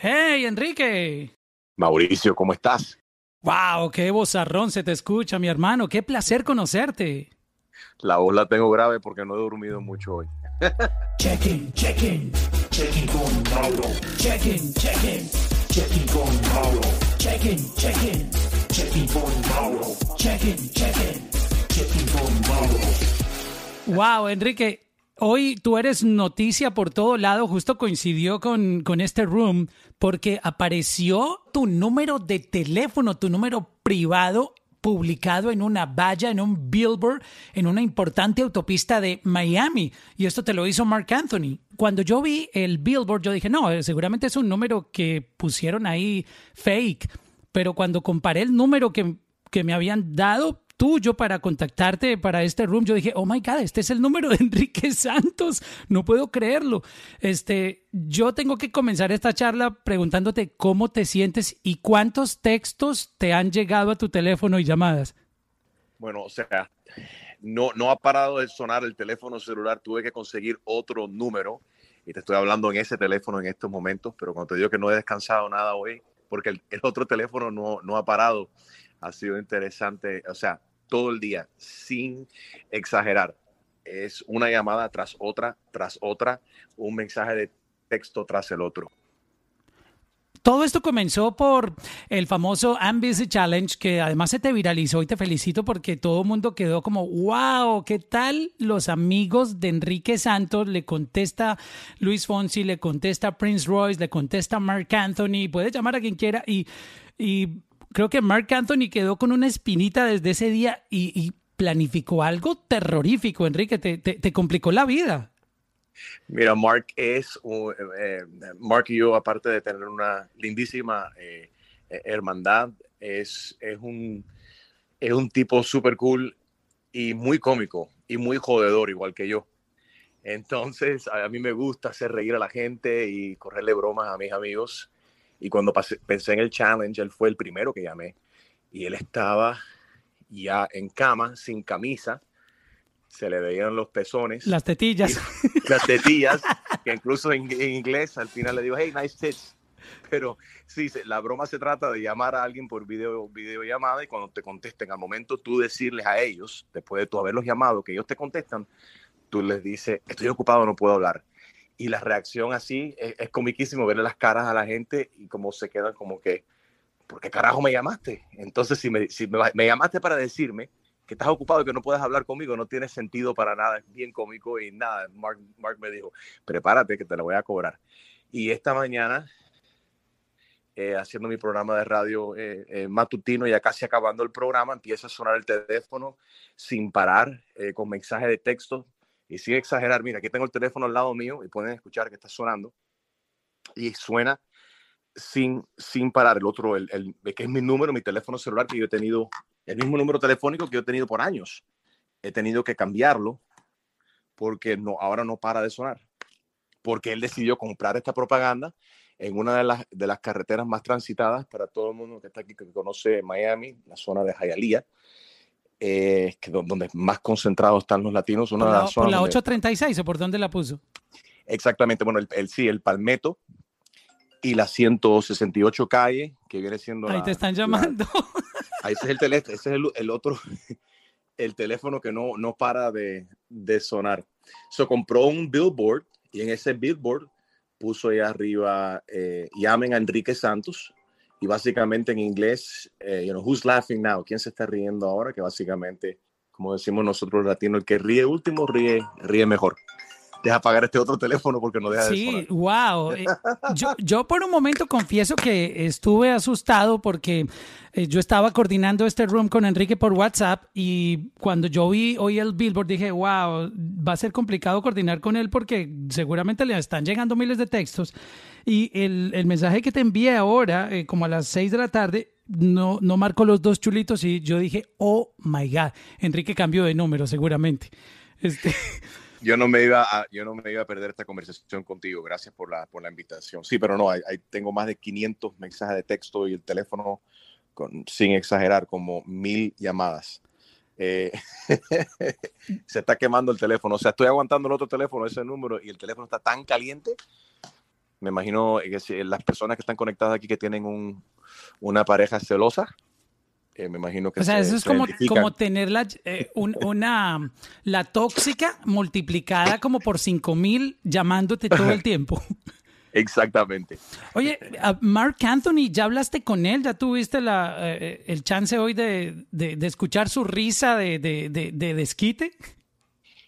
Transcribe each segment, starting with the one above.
Hey, Enrique. Mauricio, ¿cómo estás? Wow, qué vozarrón se te escucha, mi hermano. Qué placer conocerte. La voz la tengo grave porque no he dormido mucho hoy. Check-in, check-in, check-in con Mauro. Check-in, check-in, check-in con Mauro. Check-in, check-in, check-in con Mauro. Check-in, check-in, check-in con Mauro. Wow, Enrique, Hoy tú eres noticia por todo lado, justo coincidió con, con, este room, porque apareció tu número de teléfono, tu número privado publicado en una valla, en un billboard, en una importante autopista de Miami. Y esto te lo hizo Mark Anthony. Cuando yo vi el billboard, yo dije, no, seguramente es un número que pusieron ahí fake. Pero cuando comparé el número que, que me habían dado, tuyo para contactarte para este room, yo dije, oh my God, este es el número de Enrique Santos, no puedo creerlo. Este, yo tengo que comenzar esta charla preguntándote cómo te sientes y cuántos textos te han llegado a tu teléfono y llamadas. Bueno, o sea, no, no ha parado de sonar el teléfono celular, tuve que conseguir otro número y te estoy hablando en ese teléfono en estos momentos, pero cuando te digo que no he descansado nada hoy, porque el, el otro teléfono no, no ha parado, ha sido interesante, o sea, todo el día, sin exagerar. Es una llamada tras otra, tras otra, un mensaje de texto tras el otro. Todo esto comenzó por el famoso Busy Challenge, que además se te viralizó y te felicito porque todo el mundo quedó como, wow, ¿qué tal los amigos de Enrique Santos? Le contesta Luis Fonsi, le contesta Prince Royce, le contesta Mark Anthony, puede llamar a quien quiera y, y creo que Mark Anthony quedó con una espinita desde ese día y, planificó algo terrorífico, Enrique, te, te, complicó la vida. Mira, Mark es, eh, Mark y yo, aparte de tener una lindísima eh, eh, hermandad, es, es, un, es un tipo súper cool y muy cómico y muy jodedor, igual que yo. Entonces, a, mí me gusta hacer reír a la gente y correrle bromas a mis amigos. Y cuando pensé en el challenge, él fue el primero que llamé. Y él estaba ya en cama, sin camisa. Se le veían los pezones. Las tetillas. las tetillas, que incluso en, inglés al final le digo, hey, nice tits. Pero sí, la broma se trata de llamar a alguien por video, videollamada y cuando te contesten, al momento tú decirles a ellos, después de tú haberlos llamado, que ellos te contestan, tú les dices, estoy ocupado, no puedo hablar y la reacción así es, comiquísimo verle las caras a la gente y cómo se quedan como que, ¿por qué carajo me llamaste? Entonces, si me, si me, llamaste para decirme que estás ocupado y que no puedes hablar conmigo, no tiene sentido para nada, es bien cómico y nada, Mark, Mark me dijo, prepárate que te la voy a cobrar. Y esta mañana, eh, haciendo mi programa de radio eh, eh, matutino, ya casi acabando el programa, empieza a sonar el teléfono sin parar, con mensaje de texto y sin exagerar, mira, aquí tengo el teléfono al lado mío y pueden escuchar que está sonando. Y suena sin, sin parar. El otro, el, el, que es mi número, mi teléfono celular que yo he tenido, el mismo número telefónico que yo he tenido por años. He tenido que cambiarlo porque no, ahora no para de sonar. Porque él decidió comprar esta propaganda en una de las, de las carreteras más transitadas para todo el mundo que está aquí, que conoce Miami, la zona de Hialeah eh, que donde más concentrados están los latinos. Una por la, por la 836 o por dónde la puso. Exactamente, bueno, el, sí, el Palmetto y la 168 calle, que viene siendo... Ahí te están llamando. ahí ese es el teléfono, ese es el, otro, el teléfono que no, no para de, de sonar. Se compró un billboard y en ese billboard puso ahí arriba, eh, llamen a Enrique Santos, y básicamente en inglés, eh, you know, who's laughing now? ¿Quién se está riendo ahora? Que básicamente, como decimos nosotros latinos, el que ríe último ríe, ríe mejor deja pagar este otro teléfono porque no deja sí, de Sí, wow. Eh, yo, yo, por un momento confieso que estuve asustado porque eh, yo estaba coordinando este room con Enrique por WhatsApp y cuando yo vi hoy el billboard dije, wow, va a ser complicado coordinar con él porque seguramente le están llegando miles de textos. Y el, el mensaje que te envié ahora, eh, como a las seis de la tarde, no, no marcó los dos chulitos y yo dije, oh my God, Enrique cambió de número seguramente. Este, yo no me iba a, yo no me iba a perder esta conversación contigo. Gracias por la, por la invitación. Sí, pero no, tengo más de 500 mensajes de texto y el teléfono, sin exagerar, como mil llamadas. Eh, se está quemando el teléfono. O sea, estoy aguantando el otro teléfono, ese número, y el teléfono está tan caliente Me imagino que si las personas que están conectadas aquí que tienen un, una pareja celosa, eh, me imagino que O sea, se- eso es se como, como tener la, eh, un- una, la tóxica multiplicada como por cinco mil llamándote todo el tiempo. Exactamente. Oye, Mark Anthony, ¿ya hablaste con él? ¿Ya tuviste la, eh, el chance hoy de, de- de escuchar su risa de, de, de- de desquite?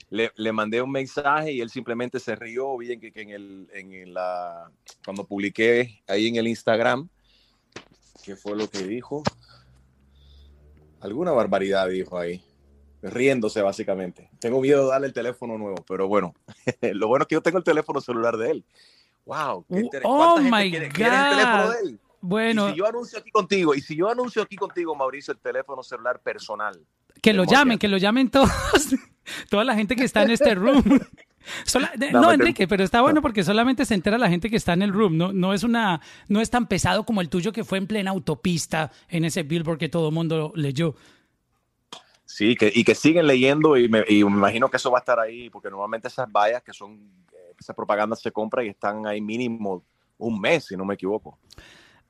Le, le mandé un mensaje y él simplemente se rió. Vi que, que en el, en la, cuando publiqué ahí en el Instagram, ¿qué fue lo que dijo? Alguna barbaridad dijo ahí, riéndose básicamente. Tengo miedo de darle el teléfono nuevo, pero bueno, lo bueno es que yo tengo el teléfono celular de él. Wow, qué oh ¿cuánta gente my quiere, quiere el teléfono God. de él? Bueno, Y si yo anuncio aquí contigo, y si yo anuncio aquí contigo, Mauricio, el teléfono celular personal. Que lo llamen, que lo llamen todos, toda la gente que está en este room. Sola- de- No, Enrique, pero está bueno porque solamente se entera la gente que está en el room. No, no es una, no es tan pesado como el tuyo que fue en plena autopista en ese billboard que todo el mundo leyó. Sí, que, y que siguen leyendo y me, y me imagino que eso va a estar ahí, porque normalmente esas vallas que son, eh, esa propaganda se compra y están ahí mínimo un mes, si no me equivoco.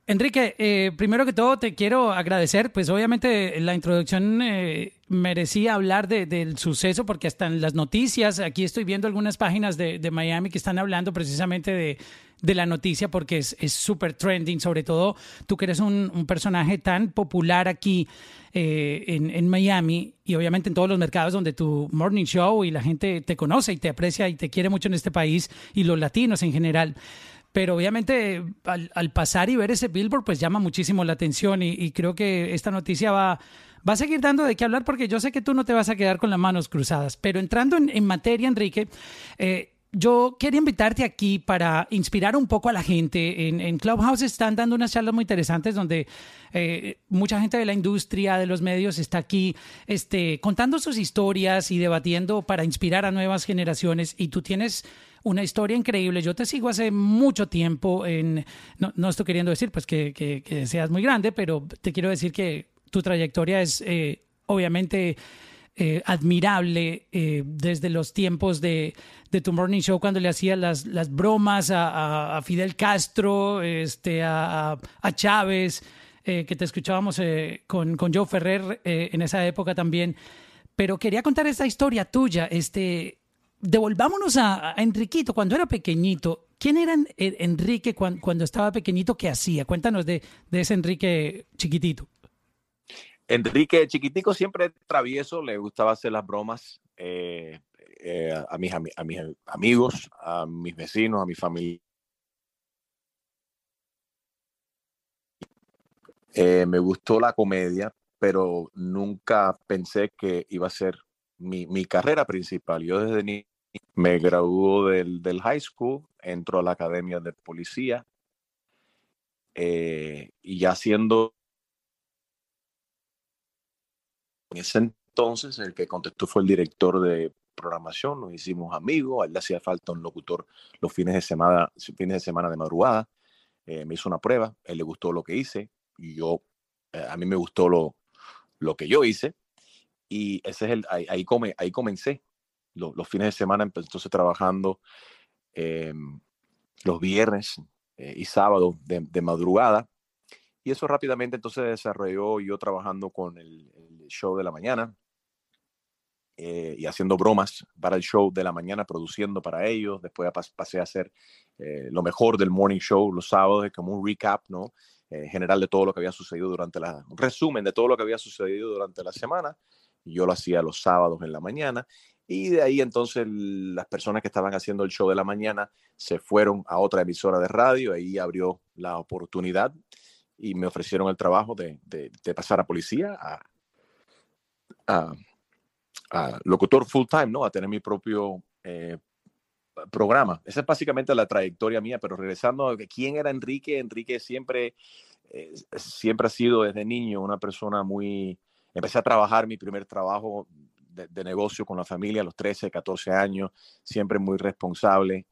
Enrique, eh, primero que todo te quiero agradecer, pues obviamente la introducción eh, merecía hablar de- del suceso porque hasta en las noticias, aquí estoy viendo algunas páginas de, Miami que están hablando precisamente de, la noticia porque es súper trending, sobre todo tú que eres un, un personaje tan popular aquí eh, en, en Miami y obviamente en todos los mercados donde tu morning show y la gente te conoce y te aprecia y te quiere mucho en este país y los latinos en general. Pero obviamente al, pasar y ver ese billboard, pues llama muchísimo la atención y, creo que esta noticia va, va a seguir dando de qué hablar porque yo sé que tú no te vas a quedar con las manos cruzadas. Pero entrando en, en materia, Enrique, eh, yo quería invitarte aquí para inspirar un poco a la gente. En, en Clubhouse están dando unas charlas muy interesantes donde eh, mucha gente de la industria, de los medios, está aquí este, contando sus historias y debatiendo para inspirar a nuevas generaciones. Y tú tienes una historia increíble. Yo te sigo hace mucho tiempo. No, no estoy queriendo decir pues que, seas muy grande, pero te quiero decir que tu trayectoria es eh, obviamente eh, admirable eh, desde los tiempos de, de tu morning show cuando le hacías las, bromas a, Fidel Castro, este, a, a- Chávez, que te escuchábamos con, con Joe Ferrer en esa época también. Pero quería contar esta historia tuya. Este, devolvámonos a, a Enriquito cuando era pequeñito. ¿Quién era En- Enrique cuan- cuando, estaba pequeñito? ¿Qué hacía? Cuéntanos de, ese Enrique chiquitito. Enrique Chiquitico siempre travieso, le gustaba hacer las bromas eh, eh, a, mis, ami- a mis amigos, a mis vecinos, a mi familia. Eh, me gustó la comedia, pero nunca pensé que iba a ser mi, mi carrera principal. Yo desde niño me graduó del, del high school, entro a la academia de policía eh, y ya siendo en ese entonces el que contestó fue el director de programación, nos hicimos amigos, a él le hacía falta un locutor los fines de semana, fines de semana de madrugada, eh, me hizo una prueba, a él le gustó lo que hice y yo, eh, a mí me gustó lo, lo que yo hice y ese es el, ahí, ahí, come, ahí comencé, los, los fines de semana entonces trabajando eh, los viernes eh, y sábados de, madrugada y eso rápidamente entonces desarrolló yo trabajando con el, show de la mañana eh, y haciendo bromas para el show de la mañana, produciendo para ellos. Después pas- pasé a hacer eh, lo mejor del morning show los sábados, como un recap, ¿no? General de todo lo que había sucedido durante la, un resumen de todo lo que había sucedido durante la semana. Yo lo hacía los sábados en la mañana. Y de ahí entonces las personas que estaban haciendo el show de la mañana se fueron a otra emisora de radio. Ahí abrió la oportunidad y me ofrecieron el trabajo de, de, pasar a policía, a, a, a, locutor full time, ¿no? A tener mi propio eh, programa. Esa es básicamente la trayectoria mía, pero regresando a quién era Enrique, Enrique siempre, eh, siempre ha sido desde niño una persona muy... Empecé a trabajar mi primer trabajo de, de negocio con la familia a los 13, 14 años, siempre muy responsable.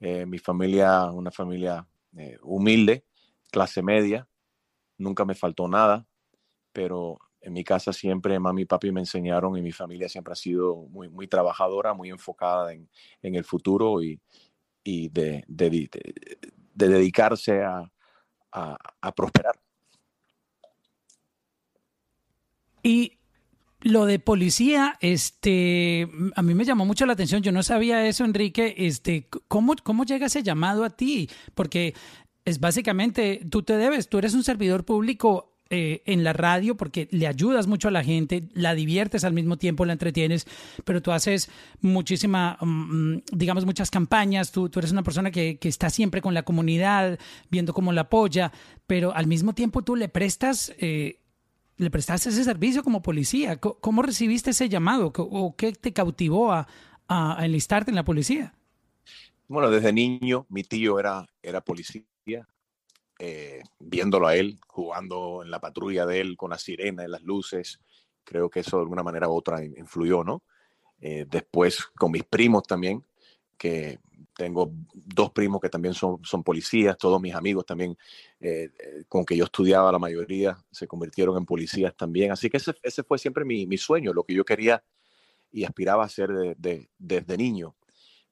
Eh, mi familia, una familia eh, humilde, clase media, nunca me faltó nada, pero en mi casa siempre mami y papi me enseñaron y mi familia siempre ha sido muy, muy trabajadora, muy enfocada en, en el futuro y, y de, de, de, de dedicarse a, a, a prosperar. Y lo de policía, este, a mí me llamó mucho la atención. Yo no sabía eso, Enrique. Este, ¿cómo, cómo llega ese llamado a ti? Porque es básicamente, tú te debes, tú eres un servidor público eh, en la radio porque le ayudas mucho a la gente, la diviertes al mismo tiempo, la entretienes, pero tú haces muchísima, mm, digamos, muchas campañas, tú, tú eres una persona que, que, está siempre con la comunidad, viendo cómo la apoya, pero al mismo tiempo tú le prestas... Eh, le prestaste ese servicio como policía. ¿Cómo recibiste ese llamado? ¿O qué te cautivó a, enlistarte en la policía? Bueno, desde niño mi tío era, era policía. Eh, viéndolo a él, jugando en la patrulla de él con la sirena y las luces, creo que eso de alguna manera u otra influyó, ¿no? Eh, después con mis primos también, que tengo dos primos que también son, son policías, todos mis amigos también, eh, eh, con que yo estudiaba, la mayoría se convirtieron en policías también. Así que ese, ese fue siempre mi, mi, sueño, lo que yo quería y aspiraba a hacer de, de, desde niño.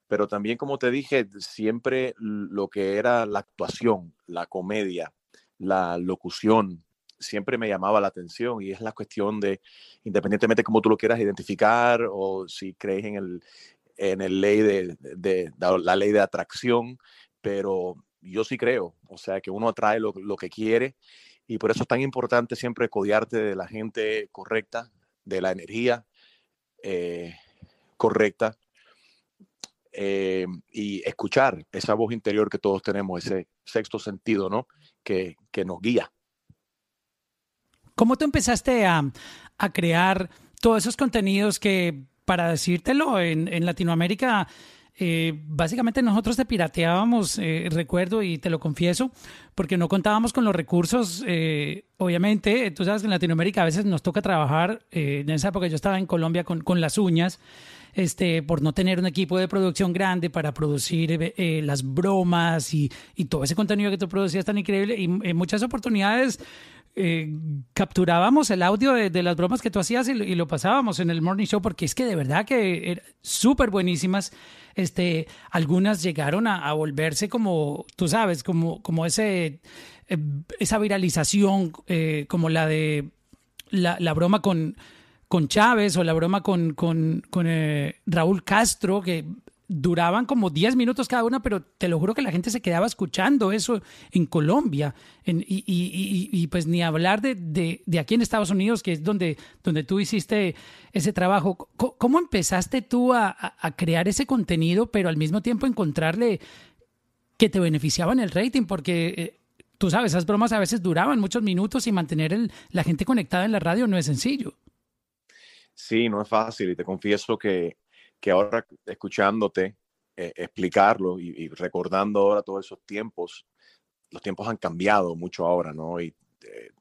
Pero también, como te dije, siempre lo que era la actuación, la comedia, la locución, siempre me llamaba la atención y es la cuestión de, independientemente de cómo tú lo quieras identificar o si crees en el, en el ley de, de, la ley de atracción, pero yo sí creo, o sea, que uno atrae lo, lo, que quiere y por eso es tan importante siempre codiarte de la gente correcta, de la energía eh, correcta eh, y escuchar esa voz interior que todos tenemos, ese sexto sentido, ¿no? Que, que nos guía. ¿Cómo tú empezaste a, a crear todos esos contenidos que para decírtelo, en, en Latinoamérica, eh, básicamente nosotros te pirateábamos, eh, recuerdo, y te lo confieso, porque no contábamos con los recursos. Eh, obviamente, tú sabes que en Latinoamérica a veces nos toca trabajar. Eh, en esa época yo estaba en Colombia con, con las uñas. Este, por no tener un equipo de producción grande para producir eh, las bromas y, y, todo ese contenido que tú producías tan increíble y en muchas oportunidades eh, capturábamos el audio de, las bromas que tú hacías y, lo pasábamos en el morning show porque es que de verdad que eran súper buenísimas. Este, algunas llegaron a, volverse como, tú sabes, como, como ese, eh, esa viralización, eh, como la de la, la broma con, con Chávez o la broma con, con, con Raúl Castro, que duraban como 10 minutos cada una, pero te lo juro que la gente se quedaba escuchando eso en Colombia. Y, pues ni hablar de, de, aquí en Estados Unidos, que es donde, donde tú hiciste ese trabajo. ¿Cómo, empezaste tú a, crear ese contenido, pero al mismo tiempo encontrarle que te beneficiaba en el rating? Porque... Eh, tú sabes, esas bromas a veces duraban muchos minutos y mantener la gente conectada en la radio no es sencillo. Sí, no es fácil y te confieso que, que ahora escuchándote eh, explicarlo y, y, recordando ahora todos esos tiempos, los tiempos han cambiado mucho ahora, ¿no? Y, eh,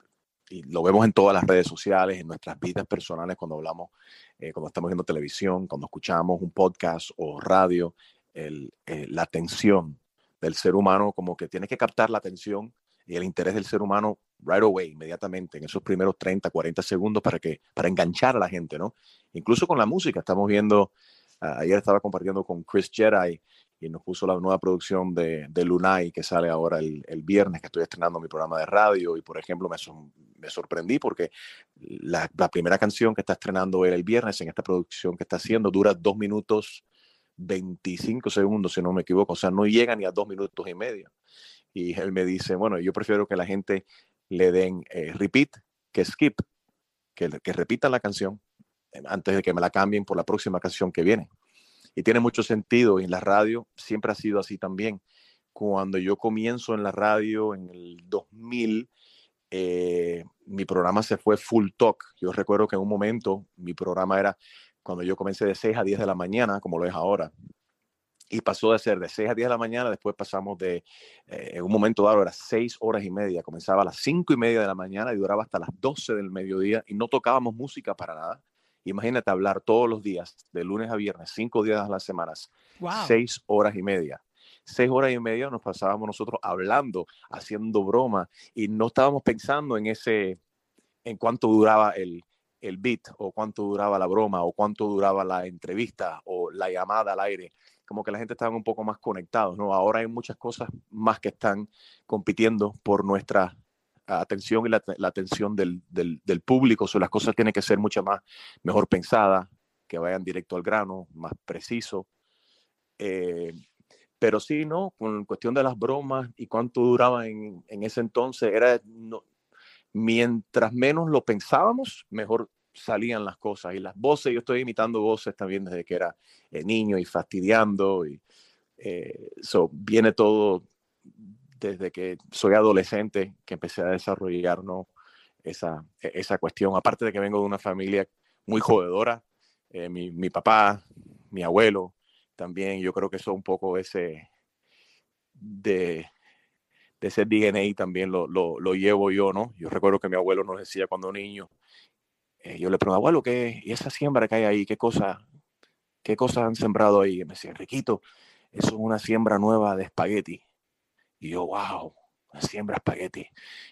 y, lo vemos en todas las redes sociales, en nuestras vidas personales, cuando hablamos, eh, cuando estamos viendo televisión, cuando escuchamos un podcast o radio, el, eh, la atención del ser humano, como que tiene que captar la atención y el interés del ser humano right away, inmediatamente, en esos primeros 30, 40 segundos para, que, para enganchar a la gente, ¿no? Incluso con la música, estamos viendo, ayer estaba compartiendo con Chris Jedi y nos puso la nueva producción de, de Lunay que sale ahora el, viernes, que estoy estrenando mi programa de radio y, por ejemplo, me, sorprendí porque la, primera canción que está estrenando él el viernes en esta producción que está haciendo dura dos minutos 25 segundos, si no me equivoco, o sea, no llega ni a dos minutos y medio. Y él me dice, bueno, yo prefiero que la gente le den eh, repeat que skip, que, que repitan la canción antes de que me la cambien por la próxima canción que viene. Y tiene mucho sentido, y en la radio siempre ha sido así también. Cuando yo comienzo en la radio en el 2000, eh, mi programa se fue full talk. Yo recuerdo que en un momento mi programa era cuando yo comencé de 6 a 10 de la mañana, como lo es ahora y pasó de ser de 6 a 10 de la mañana, después pasamos de, eh, en un momento dado era 6 horas y media, comenzaba a las 5 y media de la mañana y duraba hasta las 12 del mediodía y no tocábamos música para nada. Imagínate hablar todos los días, de lunes a viernes, 5 días a las semanas, 6 wow. horas y media. 6 horas y media nos pasábamos nosotros hablando, haciendo broma y no estábamos pensando en ese, en cuánto duraba el, el beat o cuánto duraba la broma o cuánto duraba la entrevista o la llamada al aire como que la gente estaba un poco más conectados, ¿no? Ahora hay muchas cosas más que están compitiendo por nuestra atención y la, atención del, del, público, o las cosas tienen que ser mucho más mejor pensadas, que vayan directo al grano, más preciso. Eh, pero sí, ¿no? Con cuestión de las bromas y cuánto duraba en, en ese entonces, era, no, mientras menos lo pensábamos, mejor salían las cosas. Y las voces, yo estoy imitando voces también desde que era eh, niño y fastidiando. Y eh, viene todo desde que soy adolescente, que empecé a desarrollar esa, e, esa cuestión. Aparte de que vengo de una familia muy jodedora, eh, mi, mi, papá, mi abuelo, también yo creo que eso un poco ese de, de ese DNA también lo, lo, lo, llevo yo, ¿no? Yo recuerdo que mi abuelo nos decía cuando niño, eh, yo le pregunto, abuelo, ¿qué, ¿y esa siembra que hay ahí? ¿Qué cosa, qué cosas han sembrado ahí? Y me decía, Riquito, eso es una siembra nueva de espagueti. Y yo, wow, siembra espagueti.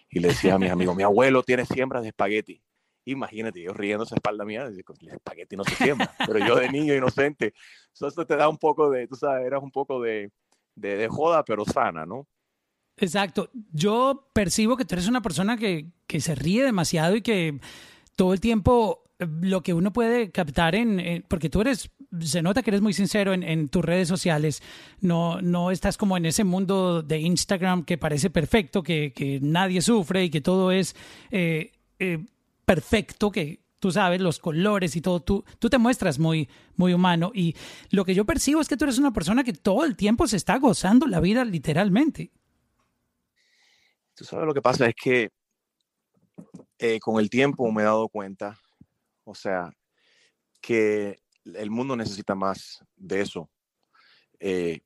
Y le decía a mis amigos, mi abuelo tiene siembra de espagueti. Imagínate, yo riendo esa espalda mía, el espagueti no se siembra. Pero yo de niño inocente, eso te da un poco de, tú sabes, eras un poco de, de, de joda, pero sana, ¿no? Exacto. Yo percibo que tú eres una persona que, que se ríe demasiado y que todo el tiempo eh, lo que uno puede captar en, porque tú eres, se nota que eres muy sincero en, tus redes sociales, no, no estás como en ese mundo de Instagram que parece perfecto, que, que nadie sufre y que todo es eh, eh, perfecto, que tú sabes, los colores y todo, tú, tú te muestras muy, muy humano. Y lo que yo percibo es que tú eres una persona que todo el tiempo se está gozando la vida literalmente. Tú sabes lo que pasa es que eh, con el tiempo me he dado cuenta, o sea, que el mundo necesita más de eso. Eh,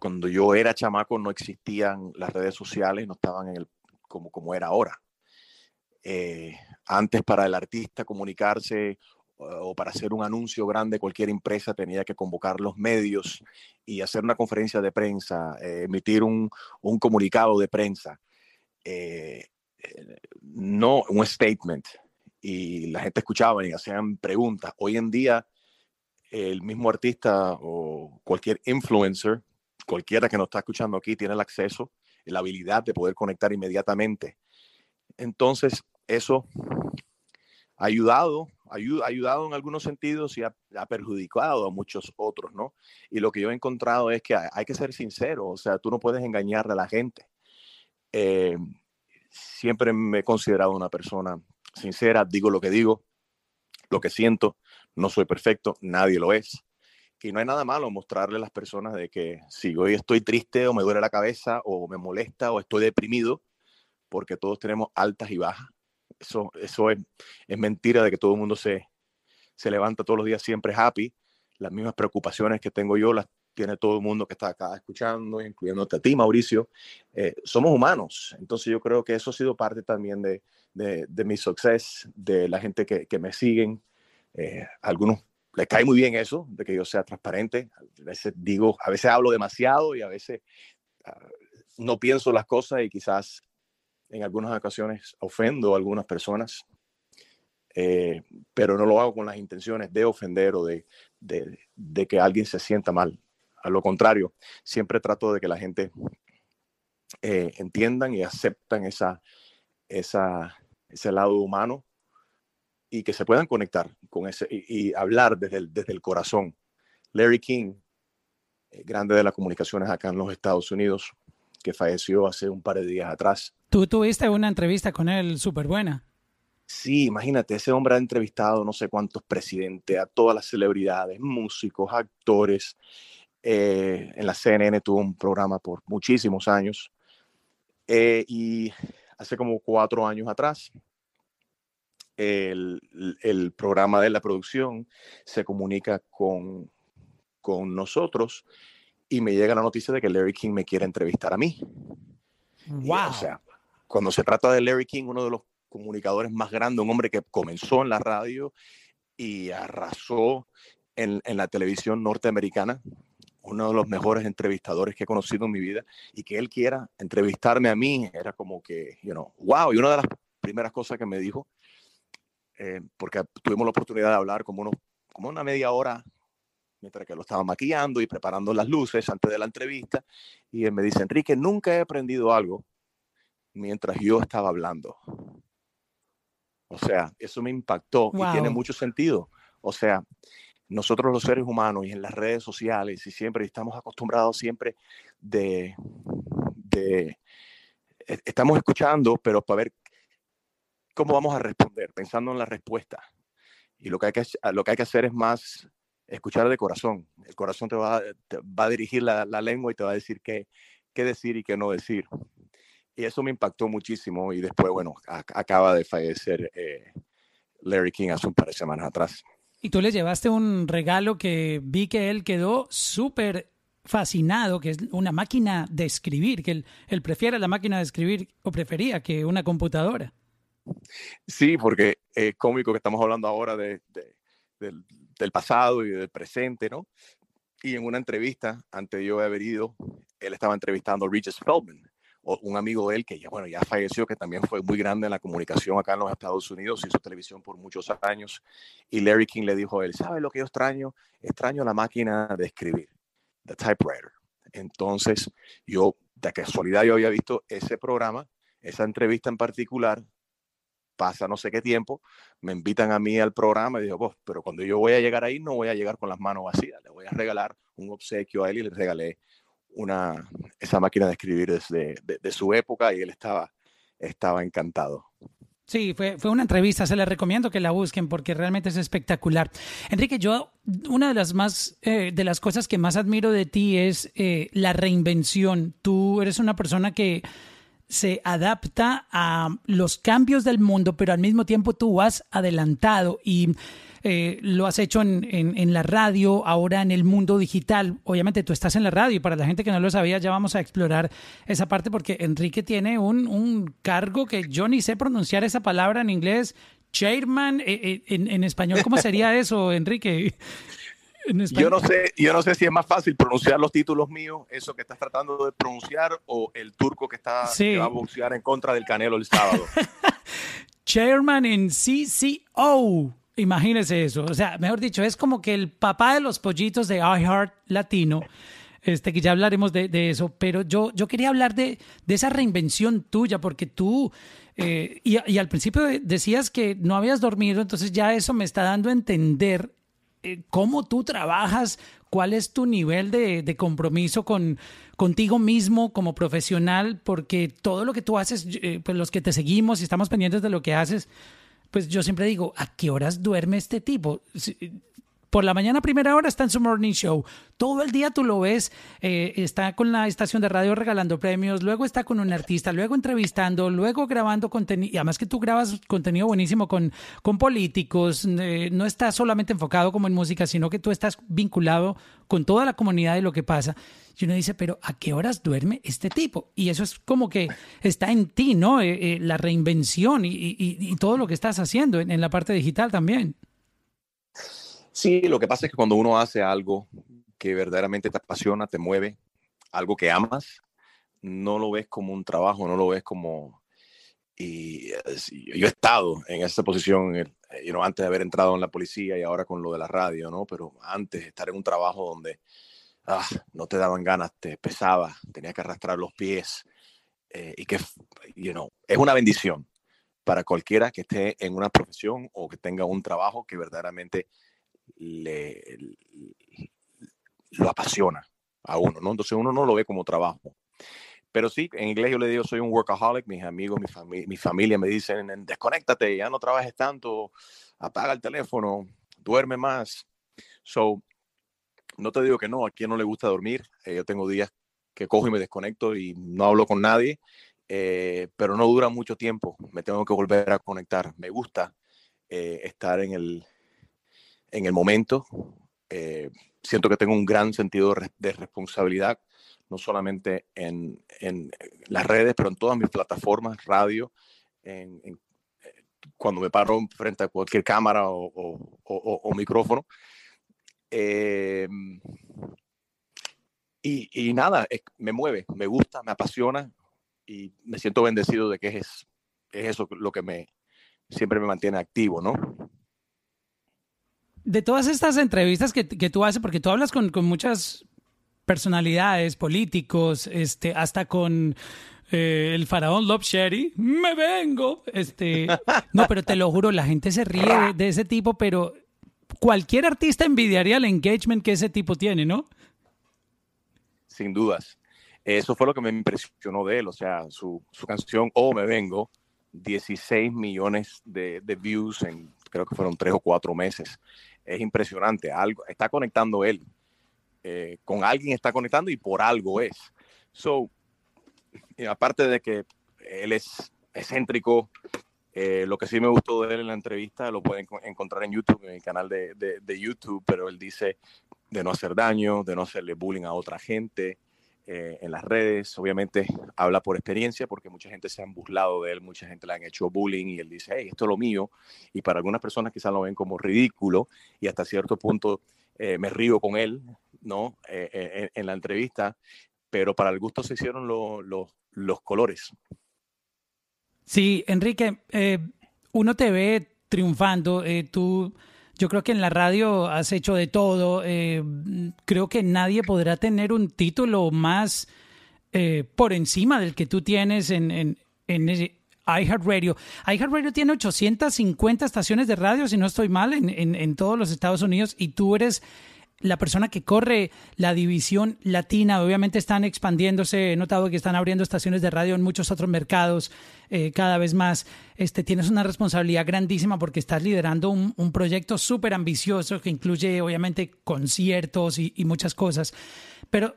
cuando yo era chamaco no existían las redes sociales, no estaban en el, como, como era ahora. Eh, antes para el artista comunicarse o para hacer un anuncio grande, cualquier empresa tenía que convocar los medios y hacer una conferencia de prensa, emitir un, un, comunicado de prensa no un statement y la gente escuchaba y hacían preguntas. Hoy en día, el mismo artista o cualquier influencer, cualquiera que nos está escuchando aquí, tiene el acceso, la habilidad de poder conectar inmediatamente. Entonces, eso ha ayudado, ha ayudado en algunos sentidos y ha, perjudicado a muchos otros, ¿no? Y lo que yo he encontrado es que hay, que ser sincero, o sea, tú no puedes engañar a la gente. Eh, siempre me he considerado una persona sincera, digo lo que digo, lo que siento, no soy perfecto, nadie lo es. Y no hay nada malo mostrarle a las personas de que si hoy estoy triste o me duele la cabeza o me molesta o estoy deprimido, porque todos tenemos altas y bajas. Eso, eso es, es mentira de que todo el mundo se, se levanta todos los días siempre happy. Las mismas preocupaciones que tengo yo las tiene todo el mundo que está acá escuchando, incluyéndote a ti, Mauricio. Eh, somos humanos, entonces yo creo que eso ha sido parte también de, de, mi success, de la gente que me siguen. Eh, a algunos les cae muy bien eso, de que yo sea transparente. A veces digo, a veces hablo demasiado y a veces ah, no pienso las cosas y quizás en algunas ocasiones ofendo a algunas personas. Eh, pero no lo hago con las intenciones de ofender o de, de, de, que alguien se sienta mal. A lo contrario, siempre trato de que la gente eh, entiendan y aceptan esa, esa, ese lado humano y que se puedan conectar con ese y, hablar desde el, desde el corazón. Larry King, eh, grande de las comunicaciones acá en los Estados Unidos, que falleció hace un par de días atrás. Tú tuviste una entrevista con él súper buena. Sí, imagínate, ese hombre ha entrevistado no sé cuántos presidentes, a todas las celebridades, músicos, actores, eh, en la CNN tuvo un programa por muchísimos años. Eh, y hace como cuatro años atrás, el, el, programa de la producción se comunica con, con nosotros y me llega la noticia de que Larry King me quiere entrevistar a mí. Wow. o sea, cuando se trata de Larry King, uno de los comunicadores más grandes, un hombre que comenzó en la radio y arrasó en, en la televisión norteamericana, uno de los mejores entrevistadores que he conocido en mi vida y que él quiera entrevistarme a mí era como que, you know, wow. Y una de las primeras cosas que me dijo, eh, porque tuvimos la oportunidad de hablar como, uno, como una media hora, mientras que lo estaba maquillando y preparando las luces antes de la entrevista. Y él me dice, Enrique, nunca he aprendido algo mientras yo estaba hablando. O sea, eso me impactó y tiene Wow. mucho sentido. O sea, nosotros los seres humanos y en las redes sociales y siempre estamos acostumbrados siempre de, de e- estamos escuchando, pero para ver cómo vamos a responder, pensando en la respuesta. Y lo que hay que, lo que, hay que hacer es más escuchar de corazón. El corazón te va, te va a dirigir la, la lengua y te va a decir qué, qué decir y qué no decir. Y eso me impactó muchísimo. Y después, bueno, a- acaba de fallecer eh, Larry King hace un par de semanas atrás. Y tú le llevaste un regalo que vi que él quedó súper fascinado, que es una máquina de escribir, que él, él prefiere la máquina de escribir o prefería que una computadora. Sí, porque es cómico que estamos hablando ahora de, de- del, del pasado y del presente, ¿no? Y en una entrevista, antes de yo haber ido, él estaba entrevistando a Regis Feldman, un amigo de él que ya, bueno, ya falleció, que también fue muy grande en la comunicación acá en los Estados Unidos, hizo televisión por muchos años. Y Larry King le dijo a él, ¿sabes lo que yo extraño? Extraño la máquina de escribir, the typewriter. Entonces, yo, de casualidad, yo había visto ese programa, esa entrevista en particular, pasa no sé qué tiempo, me invitan a mí al programa y digo, pues, pero cuando yo voy a llegar ahí no voy a llegar con las manos vacías, le voy a regalar un obsequio a él y le regalé una, esa máquina de escribir desde de, de su época y él estaba, estaba encantado. Sí, fue, fue una entrevista, se les recomiendo que la busquen porque realmente es espectacular. Enrique, yo, una de las más, eh, de las cosas que más admiro de ti es eh, la reinvención. Tú eres una persona que se adapta a los cambios del mundo, pero al mismo tiempo tú has adelantado y eh, lo has hecho en, en, en, la radio, ahora en el mundo digital. Obviamente tú estás en la radio y para la gente que no lo sabía ya vamos a explorar esa parte porque Enrique tiene un, un cargo que yo ni sé pronunciar esa palabra en inglés. Chairman, eh, eh, en, en, español, ¿cómo sería eso, Enrique? Yo no sé, yo no sé si es más fácil pronunciar los títulos míos, eso que estás tratando de pronunciar, o el turco que está sí. que va a boxear en contra del Canelo el sábado. Chairman en CCO. Imagínese eso. O sea, mejor dicho, es como que el papá de los pollitos de iHeart Latino. Este, que ya hablaremos de, de eso, pero yo, yo quería hablar de, de esa reinvención tuya, porque tú, eh, y, y, al principio decías que no habías dormido, entonces ya eso me está dando a entender cómo tú trabajas, cuál es tu nivel de, de compromiso con, contigo mismo como profesional, porque todo lo que tú haces, eh, pues los que te seguimos y estamos pendientes de lo que haces, pues yo siempre digo, ¿a qué horas duerme este tipo? Por la mañana, primera hora, está en su morning show. Todo el día tú lo ves, eh, está con la estación de radio regalando premios, luego está con un artista, luego entrevistando, luego grabando contenido. Y además que tú grabas contenido buenísimo con, con políticos, eh, no estás solamente enfocado como en música, sino que tú estás vinculado con toda la comunidad de lo que pasa. Y uno dice, pero ¿a qué horas duerme este tipo? Y eso es como que está en ti, ¿no? Eh, la reinvención y, y, y, todo lo que estás haciendo en, en la parte digital también. Sí, lo que pasa es que cuando uno hace algo que verdaderamente te apasiona, te mueve, algo que amas, no lo ves como un trabajo, no lo ves como... Y yo he estado en esa posición you know, antes de haber entrado en la policía y ahora con lo de la radio, ¿no? Pero antes estar en un trabajo donde ah, no te daban ganas, te pesaba, tenías que arrastrar los pies eh, y que, you know, es una bendición para cualquiera que esté en una profesión o que tenga un trabajo que verdaderamente le, lo apasiona a uno, ¿no? Entonces uno no lo ve como trabajo. Pero sí, en inglés yo le digo, soy un workaholic, mis amigos, mi, fami mi familia me dicen, desconéctate, ya no trabajes tanto, apaga el teléfono, duerme más. So, no te digo que no, a quien no le gusta dormir, eh, yo tengo días que cojo y me desconecto y no hablo con nadie, eh, pero no dura mucho tiempo, me tengo que volver a conectar. Me gusta eh, estar en el, en el momento. Eh, siento que tengo un gran sentido de responsabilidad, no solamente en, las redes, pero en todas mis plataformas, radio, en, cuando me paro frente a cualquier cámara o, micrófono. Eh, y, nada, me mueve, me gusta, me apasiona y me siento bendecido de que es, es eso lo que me siempre me mantiene activo, ¿no? De todas estas entrevistas que, que tú haces, porque tú hablas con, con muchas personalidades, políticos, este, hasta con eh, el faraón Love Sherry, me vengo. Este, no, pero te lo juro, la gente se ríe de, de ese tipo, pero cualquier artista envidiaría el engagement que ese tipo tiene, ¿no? Sin dudas. Eso fue lo que me impresionó de él, o sea, su, su canción Oh Me Vengo, 16 millones de, de views en creo que fueron tres o cuatro meses. Es impresionante, algo está conectando él. Eh, con alguien está conectando y por algo es. So, aparte de que él es excéntrico, eh, lo que sí me gustó de él en la entrevista lo pueden enco- encontrar en YouTube, en el canal de- de YouTube, pero él dice de no hacer daño, de no hacerle bullying a otra gente eh, en las redes. Obviamente habla por experiencia porque mucha gente se han burlado de él, mucha gente le han hecho bullying y él dice, hey, esto es lo mío. Y para algunas personas quizás lo ven como ridículo y hasta cierto punto eh, me río con él, ¿no? Eh, en, la entrevista, pero para el gusto se hicieron lo- lo- los colores. Sí, Enrique, uno te ve triunfando. tú, yo creo que en la radio has hecho de todo. eh, creo que nadie podrá tener un título más eh, por encima del que tú tienes en, en, en iHeartRadio. iHeartRadio tiene 850 estaciones de radio, si no estoy mal, en, en, en todos los Estados Unidos y tú eres la persona que corre la división latina. Obviamente están expandiéndose. He notado que están abriendo estaciones de radio en muchos otros mercados eh, cada vez más. Este, tienes una responsabilidad grandísima porque estás liderando un, proyecto súper ambicioso que incluye obviamente conciertos y, y muchas cosas. Pero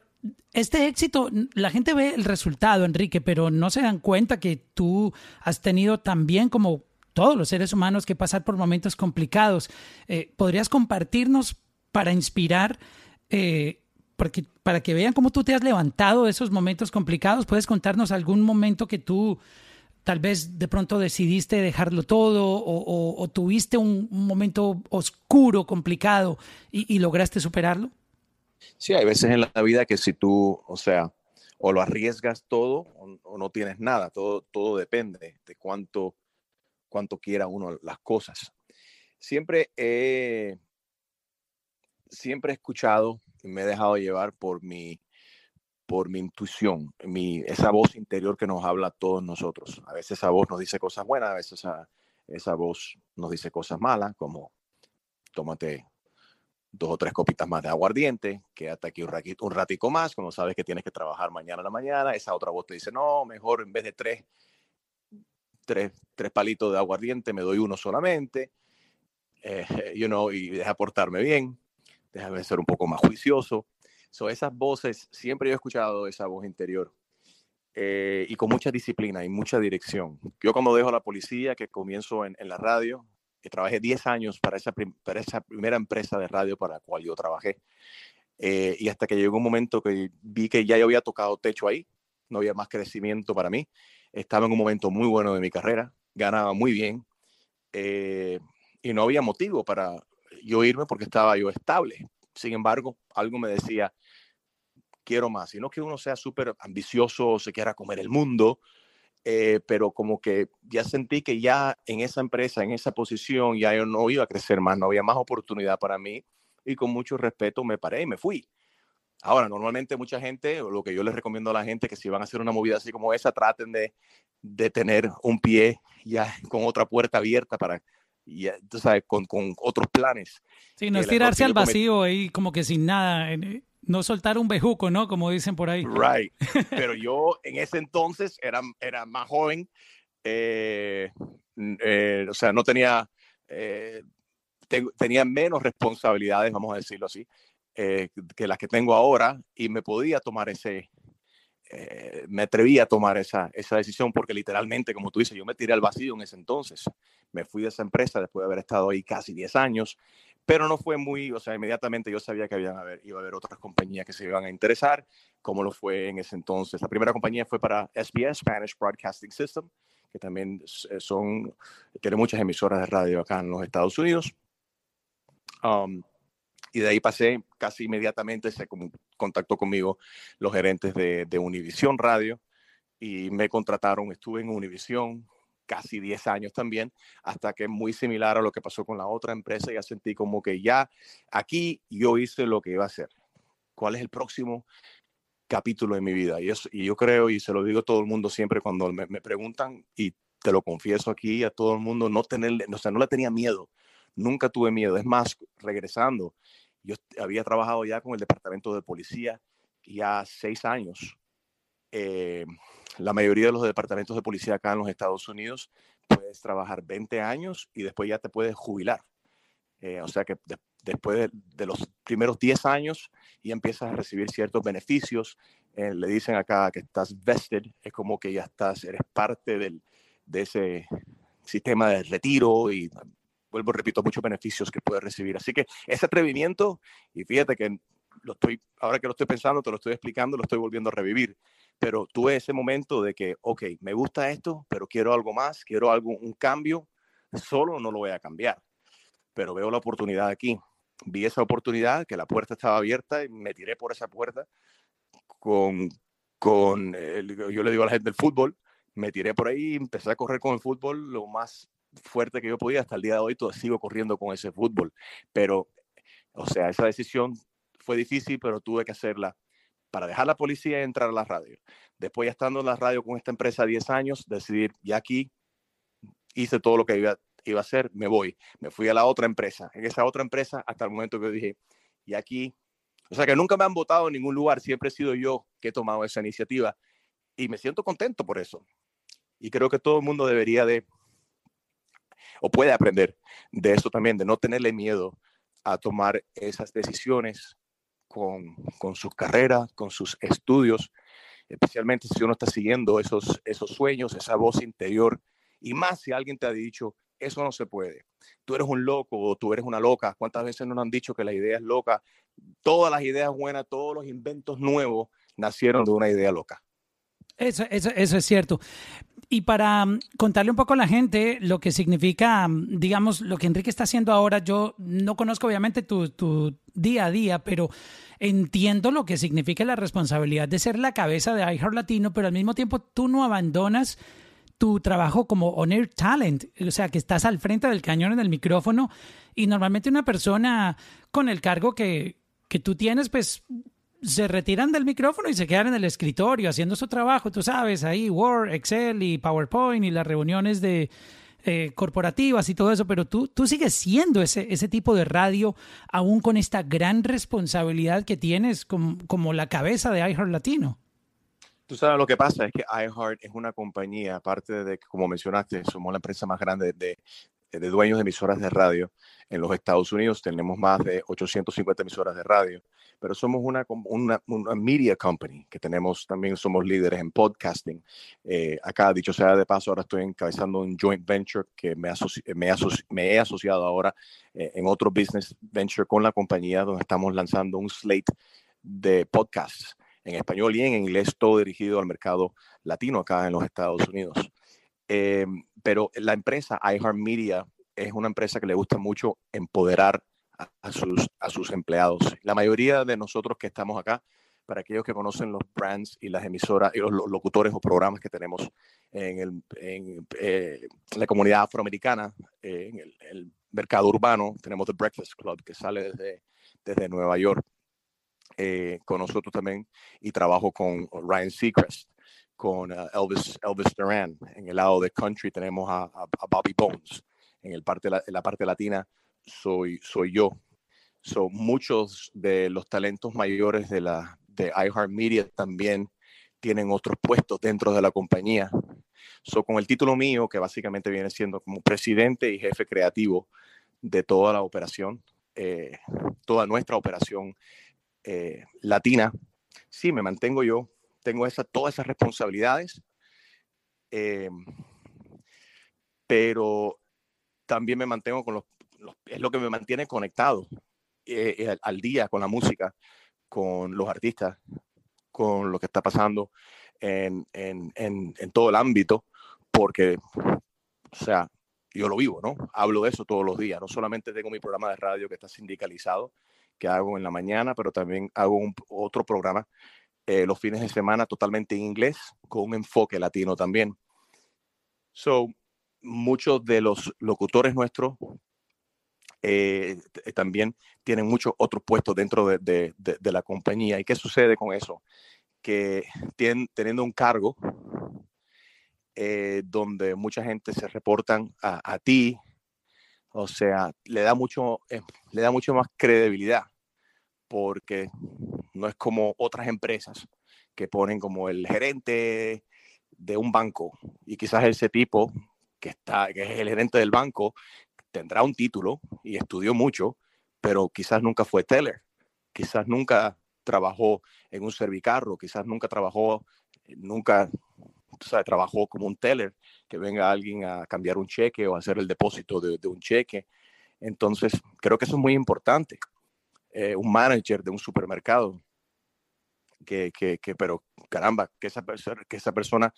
este éxito, la gente ve el resultado, Enrique, pero no se dan cuenta que tú has tenido también como todos los seres humanos que pasar por momentos complicados. Eh, ¿Podrías compartirnos para inspirar, eh, porque, para que vean cómo tú te has levantado de esos momentos complicados? ¿Puedes contarnos algún momento que tú tal vez de pronto decidiste dejarlo todo o, tuviste un, momento oscuro, complicado y, lograste superarlo? Sí, hay veces en la vida que si tú, o sea, o lo arriesgas todo o, o no tienes nada, todo, todo depende de cuánto, cuánto quiera uno las cosas. Siempre he, siempre he escuchado y me he dejado llevar por mi, por mi intuición, mi, esa voz interior que nos habla a todos nosotros. A veces esa voz nos dice cosas buenas, a veces esa, esa voz nos dice cosas malas, como tómate dos o tres copitas más de aguardiente, quédate aquí un, raqui- un ratico más, cuando sabes que tienes que trabajar mañana a la mañana, esa otra voz te dice, no, mejor en vez de tres, tres, tres palitos de aguardiente, me doy uno solamente, eh, you know, y deja portarme bien, déjame ser un poco más juicioso. So, esas voces, siempre yo he escuchado esa voz interior eh, y con mucha disciplina y mucha dirección. Yo cuando dejo la policía, que comienzo en, la radio, que trabajé 10 años para esa, para esa primera empresa de radio para la cual yo trabajé. Eh, y hasta que llegó un momento que vi que ya yo había tocado techo ahí, no había más crecimiento para mí. Estaba en un momento muy bueno de mi carrera, ganaba muy bien eh, y no había motivo para yo irme porque estaba yo estable. Sin embargo, algo me decía, quiero más. Y no que uno sea súper ambicioso se quiera comer el mundo, eh, pero como que ya sentí que ya en esa empresa, en esa posición, ya yo no iba a crecer más, no había más oportunidad para mí y con mucho respeto me paré y me fui. Ahora, normalmente mucha gente, lo que yo les recomiendo a la gente, que si van a hacer una movida así como esa, traten de, de tener un pie ya con otra puerta abierta para, ya, tú sabes, con, con otros planes. Sí, no El es tirarse al vacío ahí como que sin nada, eh, no soltar un bejuco, ¿no? Como dicen por ahí. Right. Pero yo en ese entonces era, era más joven, eh, eh, o sea, no tenía, eh, ten- tenía menos responsabilidades, vamos a decirlo así, eh, que las que tengo ahora y me podía tomar ese, eh, me atreví a tomar esa, esa decisión porque literalmente, como tú dices, yo me tiré al vacío en ese entonces. Me fui de esa empresa después de haber estado ahí casi 10 años, pero no fue muy, o sea, inmediatamente yo sabía que habían haber, iba a haber otras compañías que se iban a interesar, como lo fue en ese entonces. La primera compañía fue para SBS, Spanish Broadcasting System, que también s- son, tiene muchas emisoras de radio acá en los Estados Unidos. Um, y de ahí pasé casi inmediatamente, se com- contactó conmigo los gerentes de, Univision Radio y me contrataron, estuve en Univision casi 10 años también, hasta que muy similar a lo que pasó con la otra empresa, ya sentí como que ya aquí yo hice lo que iba a hacer. ¿Cuál es el próximo capítulo de mi vida? Y, eso, y yo creo, y se lo digo a todo el mundo siempre cuando me, me preguntan, y te lo confieso aquí a todo el mundo, no tenerle, o sea, no le tenía miedo, nunca tuve miedo. Es más, regresando, yo había trabajado ya con el departamento de policía ya seis años. Eh, la mayoría de los departamentos de policía acá en los Estados Unidos puedes trabajar 20 años y después ya te puedes jubilar. Eh, o sea que de, después de, de, los primeros 10 años y empiezas a recibir ciertos beneficios. Eh, le dicen acá que estás vested, es como que ya estás, eres parte del, de ese sistema de retiro y repito, muchos beneficios que puedes recibir. Así que ese atrevimiento, y fíjate que lo estoy, ahora que lo estoy pensando, te lo estoy explicando, lo estoy volviendo a revivir. Pero tuve ese momento de que, ok, me gusta esto, pero quiero algo más, quiero algo, un cambio, solo no lo voy a cambiar. Pero veo la oportunidad aquí. Vi esa oportunidad, que la puerta estaba abierta y me tiré por esa puerta con, con el, yo le digo a la gente del fútbol, me tiré por ahí, empecé a correr con el fútbol lo más fuerte que yo podía. Hasta el día de hoy todo, sigo corriendo con ese fútbol. Pero, o sea, esa decisión fue difícil, pero tuve que hacerla para dejar la policía y entrar a la radio. Después, ya estando en la radio con esta empresa 10 años, decidir, ya aquí hice todo lo que iba, iba a hacer, me voy. Me fui a la otra empresa. En esa otra empresa, hasta el momento que dije, y aquí, o sea, que nunca me han votado en ningún lugar, siempre he sido yo que he tomado esa iniciativa y me siento contento por eso. Y creo que todo el mundo debería de, o puede aprender de eso también, de no tenerle miedo a tomar esas decisiones con, con sus carreras, con sus estudios, especialmente si uno está siguiendo esos, esos sueños, esa voz interior, y más si alguien te ha dicho, eso no se puede. Tú eres un loco o tú eres una loca. ¿Cuántas veces nos han dicho que la idea es loca? Todas las ideas buenas, todos los inventos nuevos nacieron de una idea loca. Eso, eso, es cierto. Y para um, contarle un poco a la gente lo que significa, um, digamos, lo que Enrique está haciendo ahora, yo no conozco obviamente tu, tu día a día, pero entiendo lo que significa la responsabilidad de ser la cabeza de iHeart Latino, pero al mismo tiempo tú no abandonas tu trabajo como on-air talent, o sea, que estás al frente del cañón en el micrófono y normalmente una persona con el cargo que, que tú tienes, pues se retiran del micrófono y se quedan en el escritorio haciendo su trabajo, tú sabes, ahí Word, Excel y PowerPoint y las reuniones de eh, corporativas y todo eso, pero tú, tú sigues siendo ese, ese tipo de radio aún con esta gran responsabilidad que tienes como, como la cabeza de iHeart Latino. Tú sabes lo que pasa es que iHeart es una compañía, aparte de que, como mencionaste, somos la empresa más grande de, de dueños de emisoras de radio en los Estados Unidos. Tenemos más de 850 emisoras de radio, pero somos una, una, una media company que tenemos también, somos líderes en podcasting. Eh, acá, dicho sea de paso, ahora estoy encabezando un joint venture que me, asoci me, asoci me he asociado ahora eh, en otro business venture con la compañía donde estamos lanzando un slate de podcasts en español y en inglés, todo dirigido al mercado latino acá en los Estados Unidos. Eh, pero la empresa iHeartMedia es una empresa que le gusta mucho empoderar a, a, sus, a sus empleados. La mayoría de nosotros que estamos acá, para aquellos que conocen los brands y las emisoras y los, los locutores o programas que tenemos en, el, en eh, la comunidad afroamericana, eh, en el, el, mercado urbano, tenemos The Breakfast Club que sale desde, desde Nueva York eh, con nosotros también y trabajo con Ryan Seacrest con uh, Elvis, Elvis Duran. En el lado de country tenemos a, a, a Bobby Bones. En, el parte, en la parte latina soy, soy yo. So, muchos de los talentos mayores de, la, de iHeartMedia también tienen otros puestos dentro de la compañía. So, con el título mío, que básicamente viene siendo como presidente y jefe creativo de toda la operación, eh, toda nuestra operación eh, latina, sí, me mantengo yo tengo esa, todas esas responsabilidades, eh, pero también me mantengo con los, es lo que me mantiene conectado eh, eh, al día con la música, con los artistas, con lo que está pasando en, en, en, en todo el ámbito, porque, o sea, yo lo vivo, ¿no? Hablo de eso todos los días. No solamente tengo mi programa de radio que está sindicalizado, que hago en la mañana, pero también hago un, otro programa eh, los fines de semana totalmente en inglés, con un enfoque latino también. So, muchos de los locutores nuestros eh, también tienen muchos otros puestos dentro de, de, de, la compañía. ¿Y qué sucede con eso? Que tienen, teniendo un cargo eh, donde mucha gente se reportan a, a, ti, o sea, le da, mucho, eh, le da mucho más credibilidad porque no es como otras empresas que ponen como el gerente de un banco y quizás ese tipo que está que es el gerente del banco tendrá un título y estudió mucho, pero quizás nunca fue teller, quizás nunca trabajó en un servicarro, quizás nunca trabajó, nunca o trabajó como un teller, que venga alguien a cambiar un cheque o hacer el depósito de, de un cheque. Entonces, creo que eso es muy importante. Eh, un manager de un supermercado, que, que, que, pero caramba, que esa, que esa persona,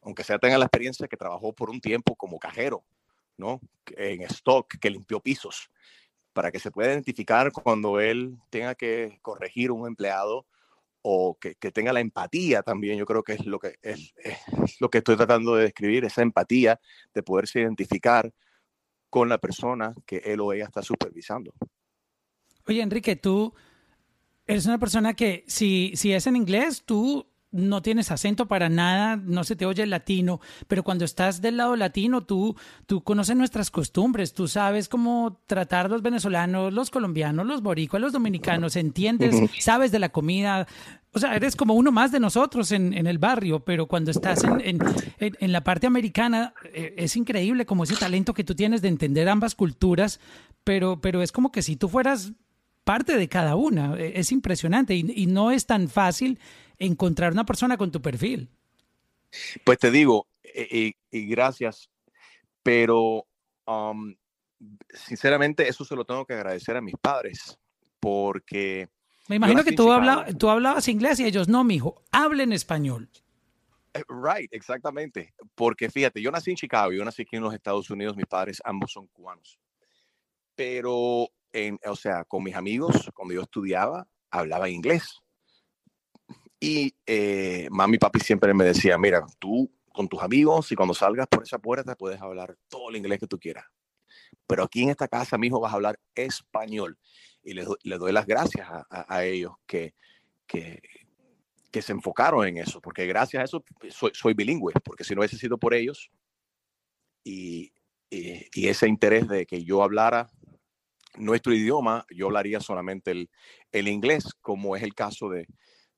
aunque sea tenga la experiencia que trabajó por un tiempo como cajero, ¿no? En stock, que limpió pisos, para que se pueda identificar cuando él tenga que corregir un empleado o que, que, tenga la empatía también, yo creo que es lo que, es, es, lo que estoy tratando de describir, esa empatía de poderse identificar con la persona que él o ella está supervisando. Oye, Enrique, tú eres una persona que si, si es en inglés, tú no tienes acento para nada, no se te oye el latino, pero cuando estás del lado latino, tú, tú conoces nuestras costumbres, tú sabes cómo tratar los venezolanos, los colombianos, los boricuas, los dominicanos, entiendes, sabes de la comida. O sea, eres como uno más de nosotros en, en el barrio, pero cuando estás en, en, en la parte americana, eh, es increíble como ese talento que tú tienes de entender ambas culturas, pero, pero es como que si tú fueras parte de cada una, e, es impresionante y, y no es tan fácil encontrar una persona con tu perfil? Pues te digo, y, y gracias, pero um, sinceramente eso se lo tengo que agradecer a mis padres, porque... Me imagino que tú, habla, tú hablabas inglés y ellos no, mijo, hablen español. Eh, right, exactamente. Porque fíjate, yo nací en Chicago, yo nací aquí en los Estados Unidos, mis padres ambos son cubanos. Pero, en, o sea, con mis amigos, cuando yo estudiaba, hablaba inglés. Y eh, mami y papi siempre me decía, mira, tú con tus amigos y cuando salgas por esa puerta puedes hablar todo el inglés que tú quieras. Pero aquí en esta casa, mi hijo, vas a hablar español. Y le, le doy las gracias a, a, a ellos que, que, que, se enfocaron en eso, porque gracias a eso soy, soy bilingüe, porque si no hubiese sido por ellos y, y, y, ese interés de que yo hablara nuestro idioma, yo hablaría solamente el, el inglés, como es el caso de,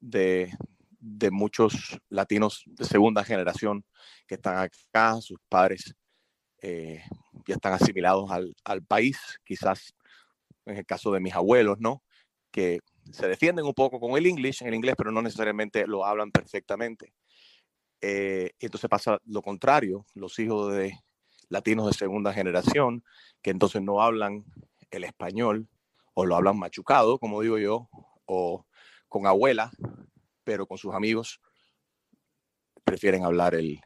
de, muchos latinos de segunda generación que están acá, sus padres eh, ya están asimilados al, al, país, quizás en el caso de mis abuelos, ¿no? Que se defienden un poco con el inglés, el inglés, pero no necesariamente lo hablan perfectamente. Eh, entonces pasa lo contrario, los hijos de latinos de segunda generación, que entonces no hablan el español o lo hablan machucado, como digo yo, o con abuela, pero con sus amigos prefieren hablar el,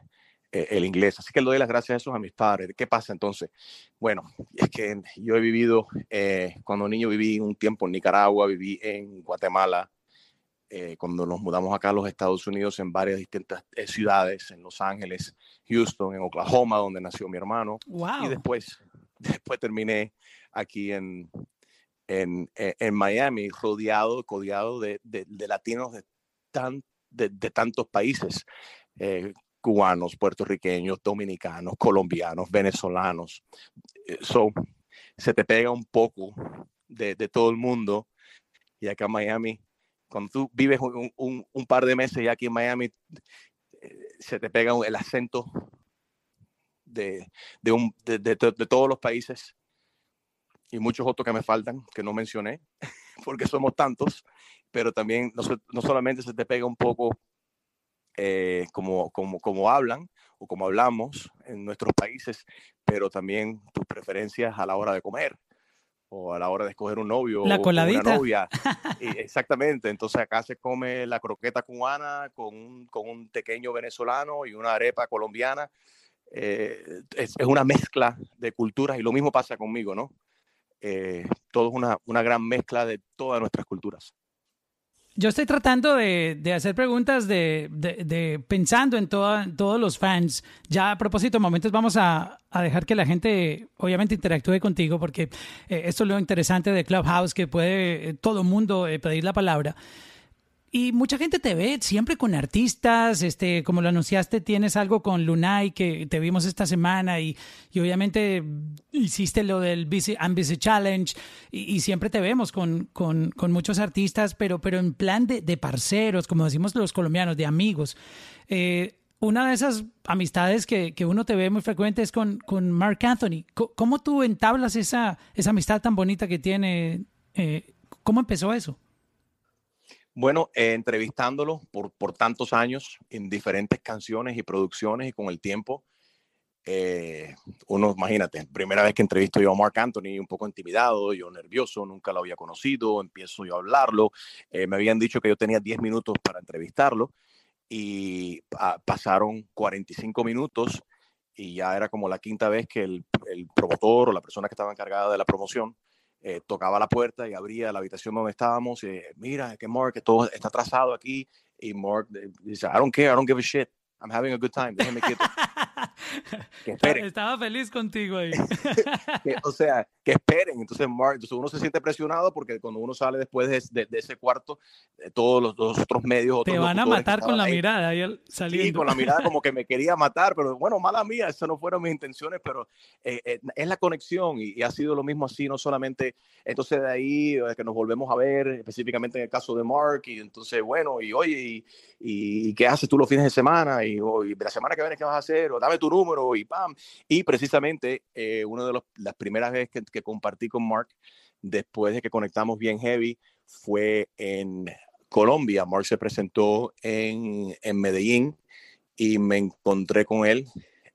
eh, el inglés. Así que le doy las gracias a esos a mis padres. ¿Qué pasa entonces? Bueno, es que yo he vivido, eh, cuando niño viví un tiempo en Nicaragua, viví en Guatemala, eh, cuando nos mudamos acá a los Estados Unidos en varias distintas eh, ciudades, en Los Ángeles, Houston, en Oklahoma, donde nació mi hermano. Wow. Y después, después terminé aquí en, en, en Miami, rodeado, codeado de, de, latinos de, tan, de, de tantos países, eh, cubanos, puertorriqueños, dominicanos, colombianos, venezolanos. Eh, so, se te pega un poco de, de, todo el mundo. Y acá en Miami, cuando tú vives un, un, par de meses ya aquí en Miami, eh, se te pega el acento de, de, un, de todos los países y muchos otros que me faltan, que no mencioné, porque somos tantos, pero también no, no solamente se te pega un poco eh, como, como, como hablan o como hablamos en nuestros países, pero también tus preferencias a la hora de comer o a la hora de escoger un novio la o coladita. una novia. y exactamente, entonces acá se come la croqueta cubana con un, con un pequeño venezolano y una arepa colombiana. Eh, es, es, una mezcla de culturas y lo mismo pasa conmigo, ¿no? Eh, todo es una, una gran mezcla de todas nuestras culturas. yo estoy tratando de, de hacer preguntas de, de, de pensando en, toda- en todos los fans. Ya a propósito, momentos vamos a, a dejar que la gente obviamente interactúe contigo porque eh, esto es lo interesante de Clubhouse, que puede eh, todo mundo eh, pedir la palabra. Y mucha gente te ve siempre con artistas, este, como lo anunciaste, tienes algo con Lunay que te vimos esta semana y, y obviamente hiciste lo del Busy Challenge y, siempre te vemos con, con, muchos artistas, pero, pero en plan de, de parceros, como decimos los colombianos, de amigos. Eh, una de esas amistades que, que uno te ve muy frecuente es con, con Mark Anthony. ¿Cómo tú entablas esa, esa amistad tan bonita que tiene? Eh, ¿Cómo empezó eso? Bueno, eh, entrevistándolo por, por tantos años en diferentes canciones y producciones y con el tiempo, eh, uno, imagínate, primera vez que entrevisto yo a Mark Anthony, un poco intimidado, yo nervioso, nunca lo había conocido, empiezo yo a hablarlo, eh, me habían dicho que yo tenía 10 minutos para entrevistarlo y ah, pasaron 45 minutos y ya era como la quinta vez que el, el promotor o la persona que estaba encargada de la promoción eh, tocaba la puerta y abría la habitación donde estábamos. Mira, que Mark, que todo está atrasado aquí. Y Mark eh, dice, I don't care, I don't give a shit. I'm having a good time. que esperen. Estaba feliz contigo ahí. que, o sea, que esperen. Entonces, Mark, entonces uno se siente presionado porque cuando uno sale después de, de- de ese cuarto, eh, todos los, los otros medios, Te van a matar con la ahí, mirada ahí al- Sí, saliendo. con la mirada como que me quería matar, pero bueno, mala mía, eso no fueron mis intenciones, pero eh, eh, es la conexión y, y ha sido lo mismo así, no solamente, entonces de ahí eh, que nos volvemos a ver, específicamente en el caso de Mark, y entonces, bueno, y oye, y, y- y qué haces tú los fines de semana? Y, o, y la semana que viene, ¿qué vas a hacer? O dame tu número y pam. Y precisamente, eh, una de las primeras veces que, compartí con Mark, después de que conectamos bien heavy, fue en Colombia. Mark se presentó en, en Medellín y me encontré con él.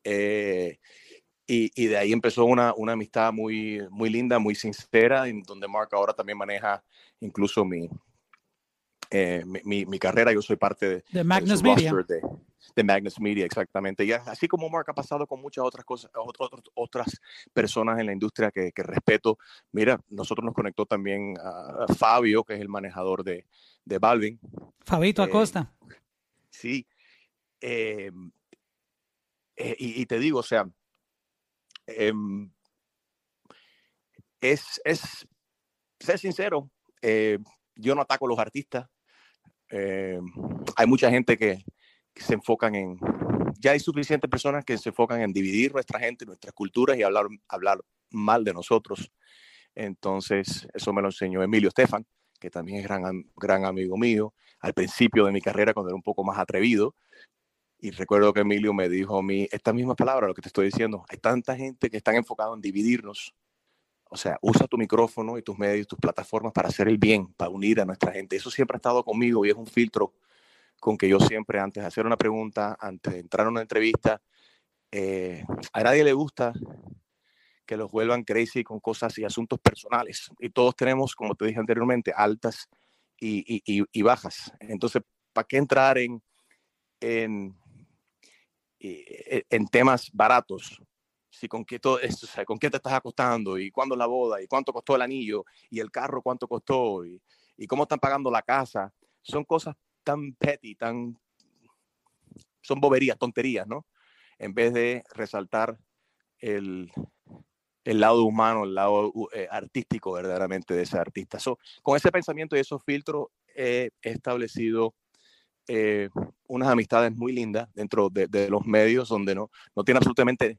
eh, y, y de ahí empezó una, una amistad muy, muy linda, muy sincera, en donde Mark ahora también maneja incluso mi, eh, mi, mi- carrera. Yo soy parte de, Magnus Media. De, de Magnus Media, exactamente. Y así como Mark ha pasado con muchas otras cosas, ot- ot- otras personas en la industria que, que respeto. Mira, nosotros nos conectó también a a Fabio, que es el manejador de, de Balvin. Fabito Eh, Acosta. Sí. Eh, y, y te digo, o sea, em, es, es ser sincero. yo no ataco a los artistas. Eh, hay mucha gente que, se enfocan en. Ya hay suficientes personas que se enfocan en dividir nuestra gente, nuestras culturas y hablar, hablar mal de nosotros. Entonces, eso me lo enseñó Emilio Estefan, que también es gran, gran amigo mío, al principio de mi carrera, cuando era un poco más atrevido. Y recuerdo que Emilio me dijo a mí, esta misma palabra, lo que te estoy diciendo, hay tanta gente que están enfocada en dividirnos. O sea, usa tu micrófono y tus medios, tus plataformas para hacer el bien, para unir a nuestra gente. Eso siempre ha estado conmigo y es un filtro con que yo siempre, antes de hacer una pregunta, antes de entrar a una entrevista, eh, a nadie le gusta que los vuelvan crazy con cosas y asuntos personales. Y todos tenemos, como te dije anteriormente, altas y, y- y- y bajas. Entonces, ¿para qué entrar en, en, y- e- en temas baratos? Si con qué, todo esto, o sea, con qué te estás acostando y cuándo la boda y cuánto costó el anillo y el carro cuánto costó y, y cómo están pagando la casa. Son cosas tan petty, tan... Son boberías, tonterías, ¿no? En vez de resaltar el, el lado humano, el lado eh, artístico verdaderamente de ese artista. So, con ese pensamiento y esos filtros he establecido eh, unas amistades muy lindas dentro de, de los medios donde no, no tiene absolutamente,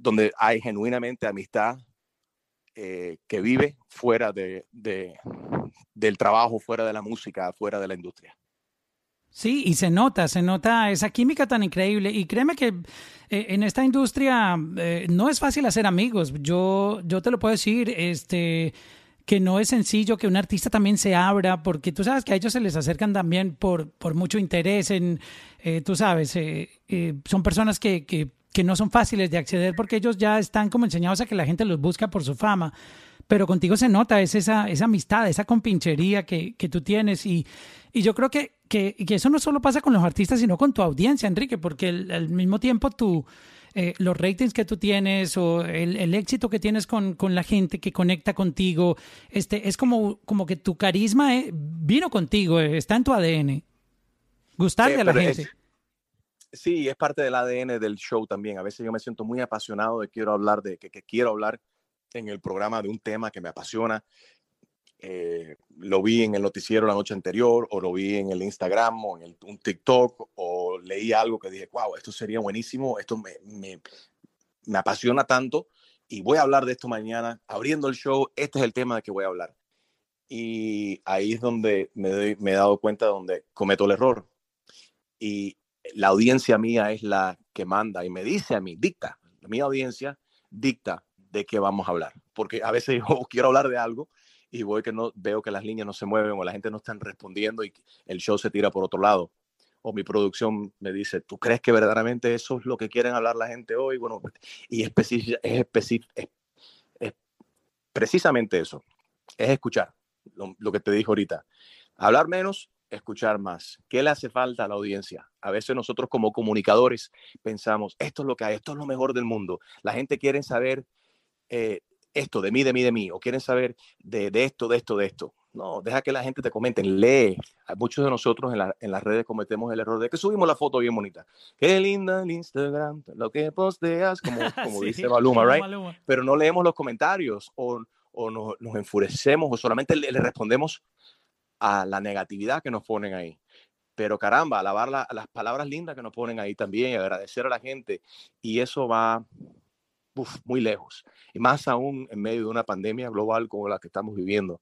donde hay genuinamente amistad eh, que vive fuera de, de- del trabajo, fuera de la música, fuera de la industria. Sí, y se nota, se nota esa química tan increíble. Y créeme que eh, en esta industria eh, no es fácil hacer amigos. Yo, yo te lo puedo decir, este que no es sencillo que un artista también se abra, porque tú sabes que a ellos se les acercan también por, por mucho interés en, eh, tú sabes, eh, eh, son personas que, que, que no son fáciles de acceder porque ellos ya están como enseñados a que la gente los busca por su fama. Pero contigo se nota, es esa, esa amistad, esa compinchería que, que tú tienes. Y, y yo creo que, que, que eso no solo pasa con los artistas, sino con tu audiencia, Enrique, porque el- al mismo tiempo tú, eh, los ratings que tú tienes o el, el éxito que tienes con, con, la gente que conecta contigo, este, es como, como que tu carisma eh, vino contigo, eh, está en tu ADN. Gustarle Sí, a la gente. es- sí, es parte del ADN del show también. A veces yo me siento muy apasionado de quiero hablar de que, quiero hablar en el programa de un tema que me apasiona. Eh, lo vi en el noticiero la noche anterior, o lo vi en el Instagram, o en un TikTok, o leí algo que dije, wow, esto sería buenísimo, esto me, me, apasiona tanto, y voy a hablar de esto mañana, abriendo el show, este es el tema de que voy a hablar. Y ahí es donde me, doy- me he dado cuenta donde cometo el error. Y la audiencia mía es la que manda y me dice a mí, dicta, mi audiencia dicta de qué vamos a hablar. Porque a veces yo quiero hablar de algo y voy que no veo que las líneas no se mueven o la gente no están respondiendo y el show se tira por otro lado. O mi producción me dice, ¿tú crees que verdaderamente eso es lo que quieren hablar la gente hoy? Bueno, y es, es- es precisamente eso, es escuchar lo, lo que te dije ahorita. Hablar menos, escuchar más. ¿Qué le hace falta a la audiencia? A veces nosotros como comunicadores pensamos, esto es lo que hay, esto es lo mejor del mundo. La gente quiere saber eh, esto de mí, de mí, de mí, o quieren saber de, de esto, de esto, de esto. No, deja que la gente te comente, lee. Muchos de nosotros en, la- en las redes cometemos el error de que subimos la foto bien bonita. Qué linda el Instagram, lo que posteas, como, como Sí, dice Maluma, right? Maluma. pero no leemos los comentarios o, o nos, nos enfurecemos o solamente le, le respondemos a la negatividad que nos ponen ahí. Pero caramba, alabar la- las palabras lindas que nos ponen ahí también y agradecer a la gente. Y eso va muy lejos. Y más aún en medio de una pandemia global como la que estamos viviendo,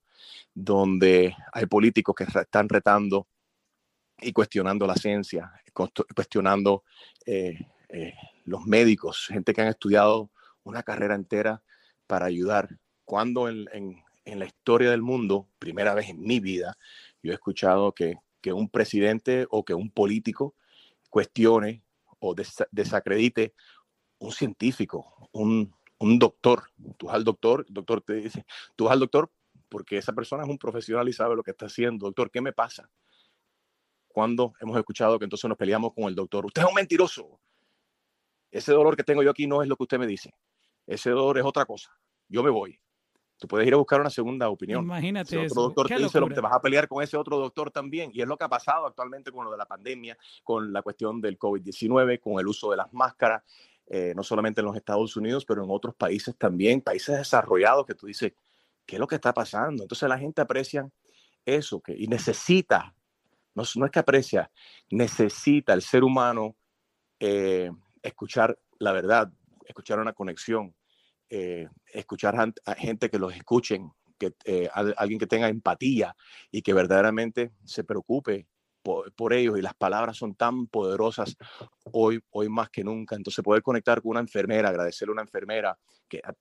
donde hay políticos que están retando y cuestionando la ciencia, cuestionando eh, eh, los médicos, gente que han estudiado una carrera entera para ayudar. Cuando en- en la historia del mundo, primera vez en mi vida, yo he escuchado que, que un presidente o que un político cuestione o des- desacredite un científico, un, un doctor. Tú vas al doctor, el doctor te dice, tú vas al doctor porque esa persona es un profesional y sabe lo que está haciendo. Doctor, ¿qué me pasa? Cuando hemos escuchado que entonces nos peleamos con el doctor, usted es un mentiroso. Ese dolor que tengo yo aquí no es lo que usted me dice. Ese dolor es otra cosa. Yo me voy. Tú puedes ir a buscar una segunda opinión. Imagínate Ese otro eso. doctor te dice lo que locura. te vas a pelear con ese otro doctor también. Y es lo que ha pasado actualmente con lo de la pandemia, con la cuestión del COVID-19, con el uso de las máscaras, eh, no solamente en los Estados Unidos, pero en otros países también, países desarrollados que tú dices, ¿qué es lo que está pasando? Entonces la gente aprecia eso que, y necesita, no, es- no es que aprecia, necesita el ser humano eh, escuchar la verdad, escuchar una conexión, eh, escuchar a gente que los escuchen, que, eh, al- alguien que tenga empatía y que verdaderamente se preocupe por, por ellos. Y las palabras son tan poderosas hoy, hoy más que nunca. Entonces poder conectar con una enfermera, agradecerle a una enfermera, que ah,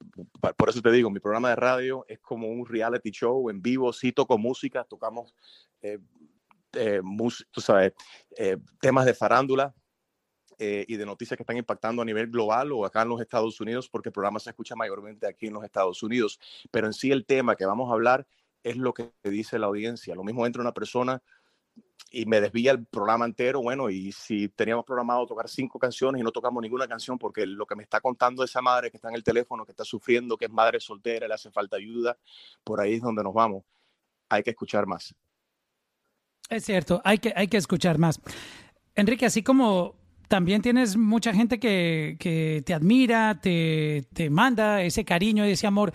por eso te digo, mi programa de radio es como un reality show en vivo, sí toco música, tocamos eh, eh, mus- tú sabes, temas de farándula, eh, y de noticias que están impactando a nivel global o acá en los Estados Unidos, porque el programa se escucha mayormente aquí en los Estados Unidos. Pero en sí el tema que vamos a hablar es lo que dice la audiencia. Lo mismo entra una persona y me desvía el programa entero. Bueno, y si teníamos programado tocar cinco canciones y no tocamos ninguna canción, porque lo que me está contando esa madre que está en el teléfono, que está sufriendo, que es madre soltera, le hace falta ayuda, por ahí es donde nos vamos. Hay que escuchar más. Es cierto, hay que, hay que escuchar más. Enrique, así como también tienes mucha gente que, que te admira, te, te manda ese cariño y ese amor.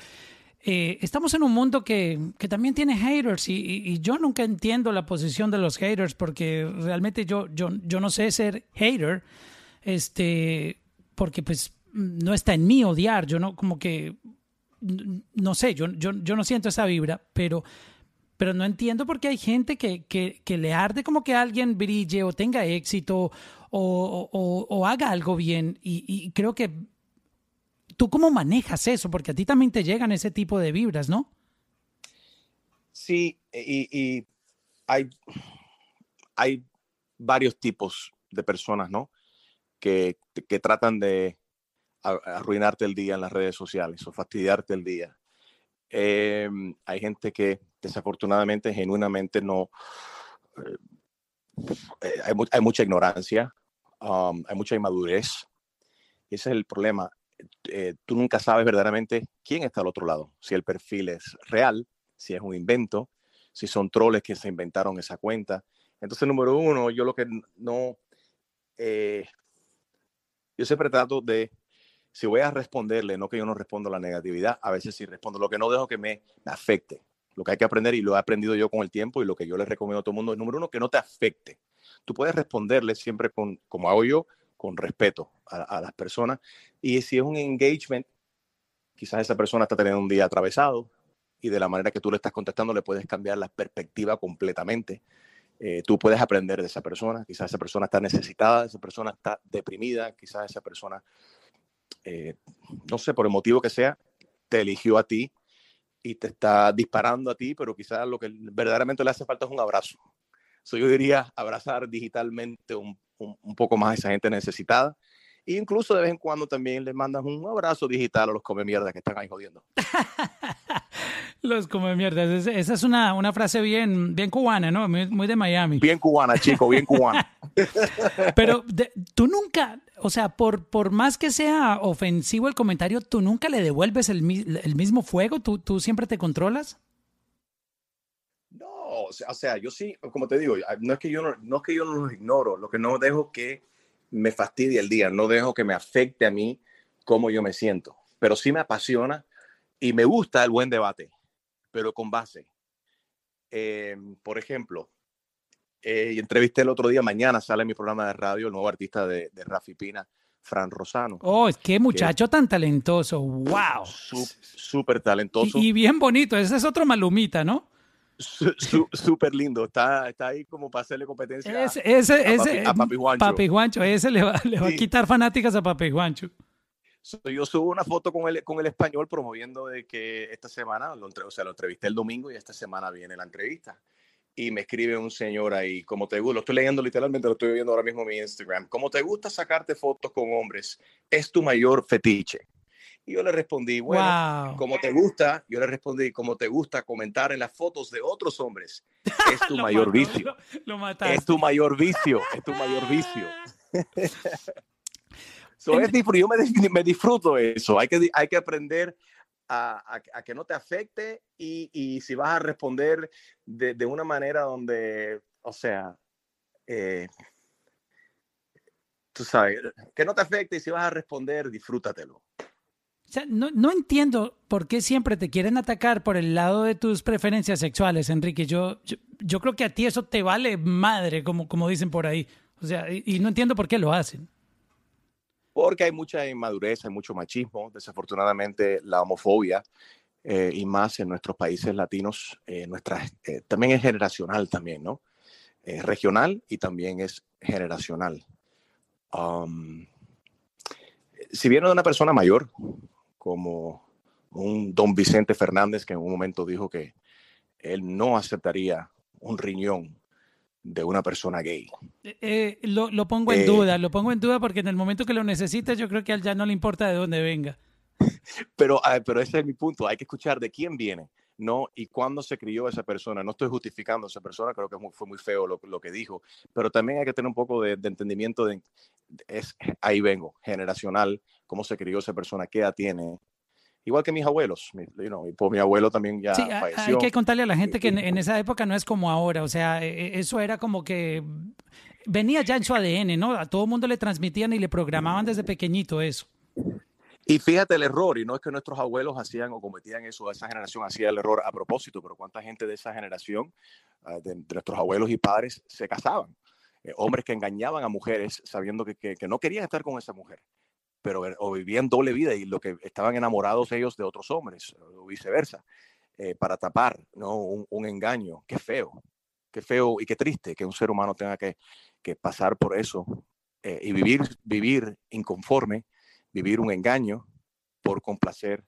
eh, estamos en un mundo que, que también tiene haters y, y- yo nunca entiendo la posición de los haters porque realmente yo, yo, yo no sé ser hater, este, porque pues no está en mí odiar, yo no como que, no sé, yo, yo, yo no siento esa vibra, pero pero no entiendo por qué hay gente que, que, que le arde como que alguien brille o tenga éxito o, o- haga algo bien. Y, creo que tú cómo manejas eso, porque a ti también te llegan ese tipo de vibras, ¿no? Sí, y, hay, hay varios tipos de personas, ¿no? Que, que tratan de arruinarte el día en las redes sociales o fastidiarte el día. Eh, hay gente que desafortunadamente, genuinamente no... eh, hay, mu- hay mucha ignorancia, um, hay mucha inmadurez ese es el problema. Eh, tú nunca sabes verdaderamente quién está al otro lado, si el perfil es real, si es un invento, si son troles que se inventaron esa cuenta. Entonces, número uno, yo lo que no, eh, yo siempre trato de, si voy a responderle, no que yo no respondo la negatividad, a veces sí respondo, lo que no dejo que me, afecte. Lo que hay que aprender, y lo he aprendido yo con el tiempo, y lo que yo le recomiendo a todo el mundo es, número uno, que no te afecte. Tú puedes responderle siempre con, como hago yo, con respeto a, las personas. Y si es un engagement, quizás esa persona está teniendo un día atravesado y de la manera que tú le estás contestando le puedes cambiar la perspectiva completamente. Eh, tú puedes aprender de esa persona. Quizás esa persona está necesitada, esa persona está deprimida, quizás esa persona, eh, no sé, por el motivo que sea, te eligió a ti y te está disparando a ti, pero quizás lo que verdaderamente le hace falta es un abrazo. So, yo diría abrazar digitalmente un, un, poco más a esa gente necesitada. E incluso de vez en cuando también le mandas un abrazo digital a los come mierda que están ahí jodiendo. los come mierda. Esa es una, una frase bien, bien cubana, ¿no? Muy, de Miami. Bien cubana, chico, bien cubana. Pero tú nunca, o sea, por, por más que sea ofensivo el comentario, tú nunca le devuelves el, el mismo fuego, ¿Tú, tú siempre te controlas o sea, yo sí, como te digo, no es que yo no, no es que yo no los ignoro, lo que no dejo que me fastidie el día, no dejo que me afecte a mí cómo yo me siento, pero sí me apasiona y me gusta el buen debate, pero con base. Em, por ejemplo, eh, entrevisté el otro día, mañana sale en mi programa de radio el nuevo artista de, de Rafi Pina, Fran Rosano. Oh, qué muchacho tan talentoso, wow. Súper talentoso. Y, y, bien bonito, ese es otro malumita, ¿no? Súper lindo, está, está ahí como para hacerle competencia ese, ese, a, papi, Juancho. Papi Juancho, ese le va, le va a quitar fanáticas a Papi Juancho. yo subo una foto con el, con el español promoviendo de que esta semana, lo, o sea, lo entrevisté el domingo y esta semana viene la entrevista. Y me escribe un señor ahí, como te gusta, lo estoy leyendo literalmente, lo estoy viendo ahora mismo en mi Instagram, como te gusta sacarte fotos con hombres, es tu mayor fetiche. Y yo le respondí, bueno, como te gusta, yo le respondí, como te gusta comentar en las fotos de otros hombres, es tu mayor vicio. Lo, es tu mayor vicio, es tu mayor vicio. so, es, yo me, me, disfruto eso, hay que, hay que aprender a, a, que no te afecte y, y si vas a responder de, de, una manera donde, o sea, eh, tú sabes, que no te afecte y si vas a responder, disfrútatelo no, no, entiendo por qué siempre te quieren atacar por el lado de tus preferencias sexuales, Enrique. Yo, yo, creo que a ti eso te vale madre, como, como dicen por ahí. O sea, y, no entiendo por qué lo hacen. Porque hay mucha inmadurez, hay mucho machismo. Desafortunadamente, la homofobia, eh, y más en nuestros países latinos, eh, nuestra, eh, también es generacional también, ¿no? Es regional y también es generacional. Um, si viene de una persona mayor, como un don Vicente Fernández que en un momento dijo que él no aceptaría un riñón de una persona gay. Eh, eh, lo, lo, pongo en eh, duda, lo pongo en duda porque en el momento que lo necesites yo creo que a él ya no le importa de dónde venga. Pero, ah, pero ese es mi punto, hay que escuchar de quién viene, ¿no? Y cuándo se crió esa persona. No estoy justificando a esa persona, creo que fue muy feo lo, lo, que dijo, pero también hay que tener un poco de, de entendimiento de, es, ahí vengo, generacional, cómo se crió esa persona, qué edad tiene. Igual que mis abuelos, mi, pues, mi abuelo también ya sí, falleció. Hay que contarle a la gente que en, esa época no es como ahora, o sea, e, e, eso era como que venía ya en su ADN, ¿no? A todo el mundo le transmitían y le programaban desde pequeñito eso. Y fíjate el error, y no es que nuestros abuelos hacían o cometían eso, esa generación hacía el error a propósito, pero cuánta gente de esa generación, ah, de nuestros abuelos y padres, se casaban eh, hombres que engañaban a mujeres sabiendo que, que, no querían estar con esa mujer, pero o vivían doble vida y lo que estaban enamorados ellos de otros hombres o viceversa, eh, para tapar ¿no? un, engaño. Qué feo, qué feo y qué triste que un ser humano tenga que, que pasar por eso eh, y vivir, vivir inconforme, vivir un engaño por complacer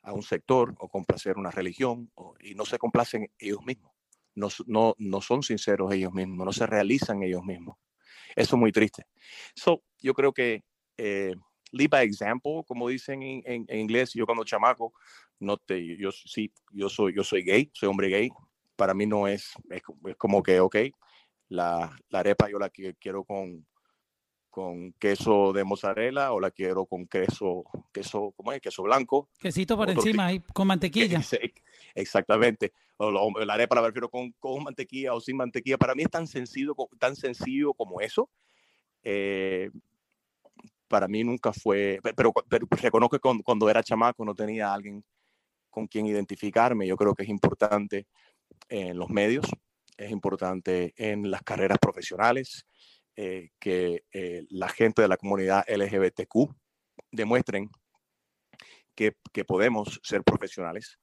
a un sector o complacer una religión y no se complacen ellos mismos no, no, no son sinceros ellos mismos, no se realizan ellos mismos. Eso es muy triste. So, yo creo que eh, lead by example, como dicen en, en, inglés, yo cuando chamaco, no te, yo sí, yo soy, yo soy gay, soy hombre gay. Para mí no es, es, como que, ok, la, la arepa yo la quiero con, con queso de mozzarella o la quiero con queso, queso, ¿cómo es? Queso blanco. Quesito por encima ahí, con mantequilla. Sí, Exactamente. O o la arepa la prefiero con, con mantequilla o sin mantequilla. Para mí es tan sencillo, tan sencillo como eso. Eh, para mí nunca fue, pe- pero, pero reconozco que cuando, cuando era chamaco no tenía alguien con quien identificarme. Yo creo que es importante en los medios, es importante en las carreras profesionales, eh, que eh, la gente de la comunidad LGBTQ demuestren que, que podemos ser profesionales,